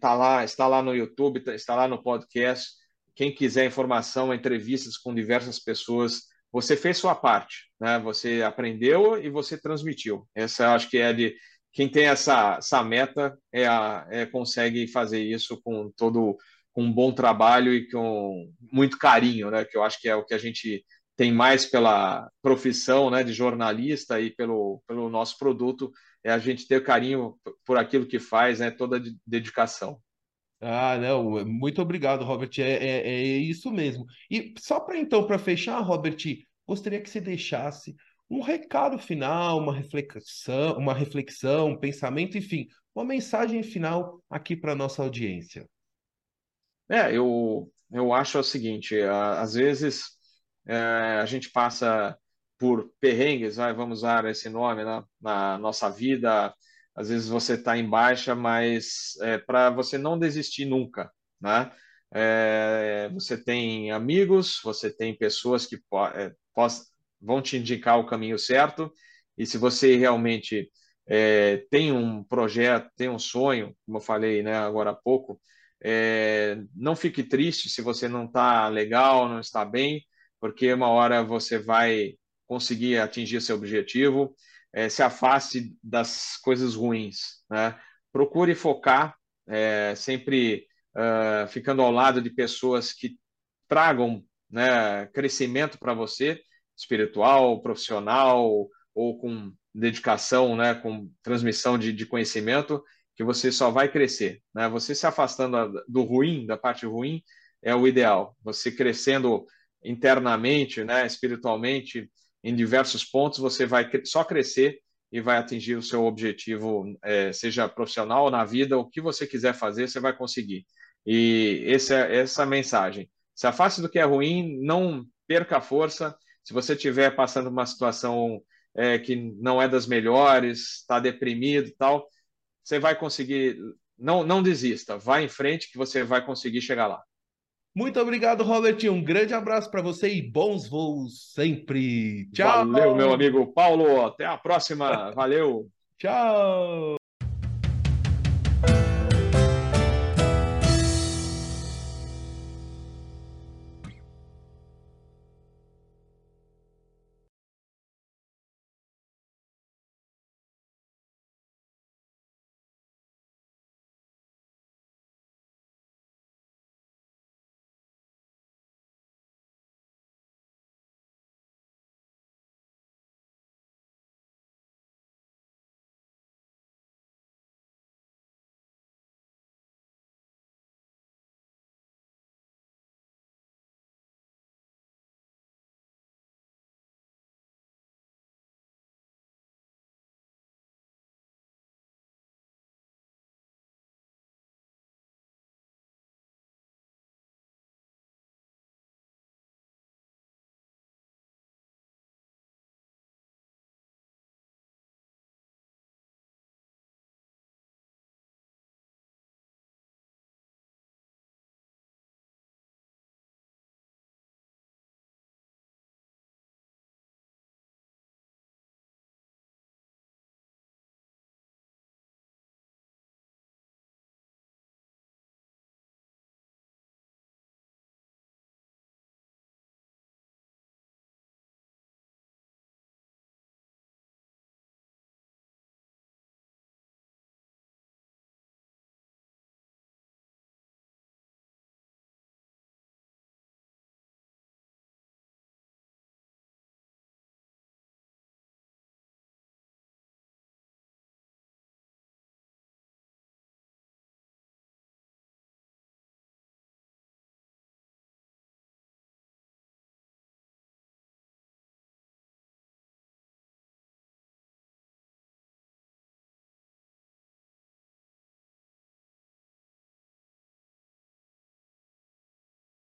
tá lá, está lá no YouTube, tá, está lá no podcast. Quem quiser informação, entrevistas com diversas pessoas, você fez sua parte, né? Você aprendeu e você transmitiu. Essa acho que é de quem tem essa, essa meta é, a, é consegue fazer isso com todo com um bom trabalho e com muito carinho, né? Que eu acho que é o que a gente tem mais pela profissão, né, de jornalista e pelo, pelo nosso produto, é a gente ter carinho por aquilo que faz, né, toda dedicação. Ah, não, muito obrigado, Robert. É, é, é isso mesmo. E só para então, para fechar, Robert, gostaria que você deixasse um recado final, uma reflexão, uma reflexão, um pensamento, enfim, uma mensagem final aqui para nossa audiência. É, eu, eu acho o seguinte, às vezes é, a gente passa por perrengues, vamos usar esse nome na, na nossa vida, às vezes você está em baixa, mas é, para você não desistir nunca, né? É, você tem amigos, você tem pessoas que é, vão te indicar o caminho certo, e se você realmente é, tem um projeto, tem um sonho, como eu falei né, agora há pouco, é, não fique triste se você não está legal, não está bem, porque uma hora você vai conseguir atingir seu objetivo. É, se afaste das coisas ruins, né? Procure focar, é, sempre uh, ficando ao lado de pessoas que tragam né, crescimento para você, espiritual, profissional ou com dedicação, né, com transmissão de, de conhecimento, que você só vai crescer. Né? Você se afastando do ruim, da parte ruim, é o ideal. Você crescendo internamente, né, espiritualmente, em diversos pontos, você vai só crescer e vai atingir o seu objetivo, é, seja profissional ou na vida, o que você quiser fazer, você vai conseguir. E essa é essa mensagem. Se afaste do que é ruim, não perca a força. Se você estiver passando uma situação é, que não é das melhores, está deprimido e tal, você vai conseguir. Não, não desista, vá em frente que você vai conseguir chegar lá. Muito obrigado, Robert. Um grande abraço para você e bons voos sempre. Tchau. Valeu, meu amigo Paulo. Até a próxima. Valeu. Tchau.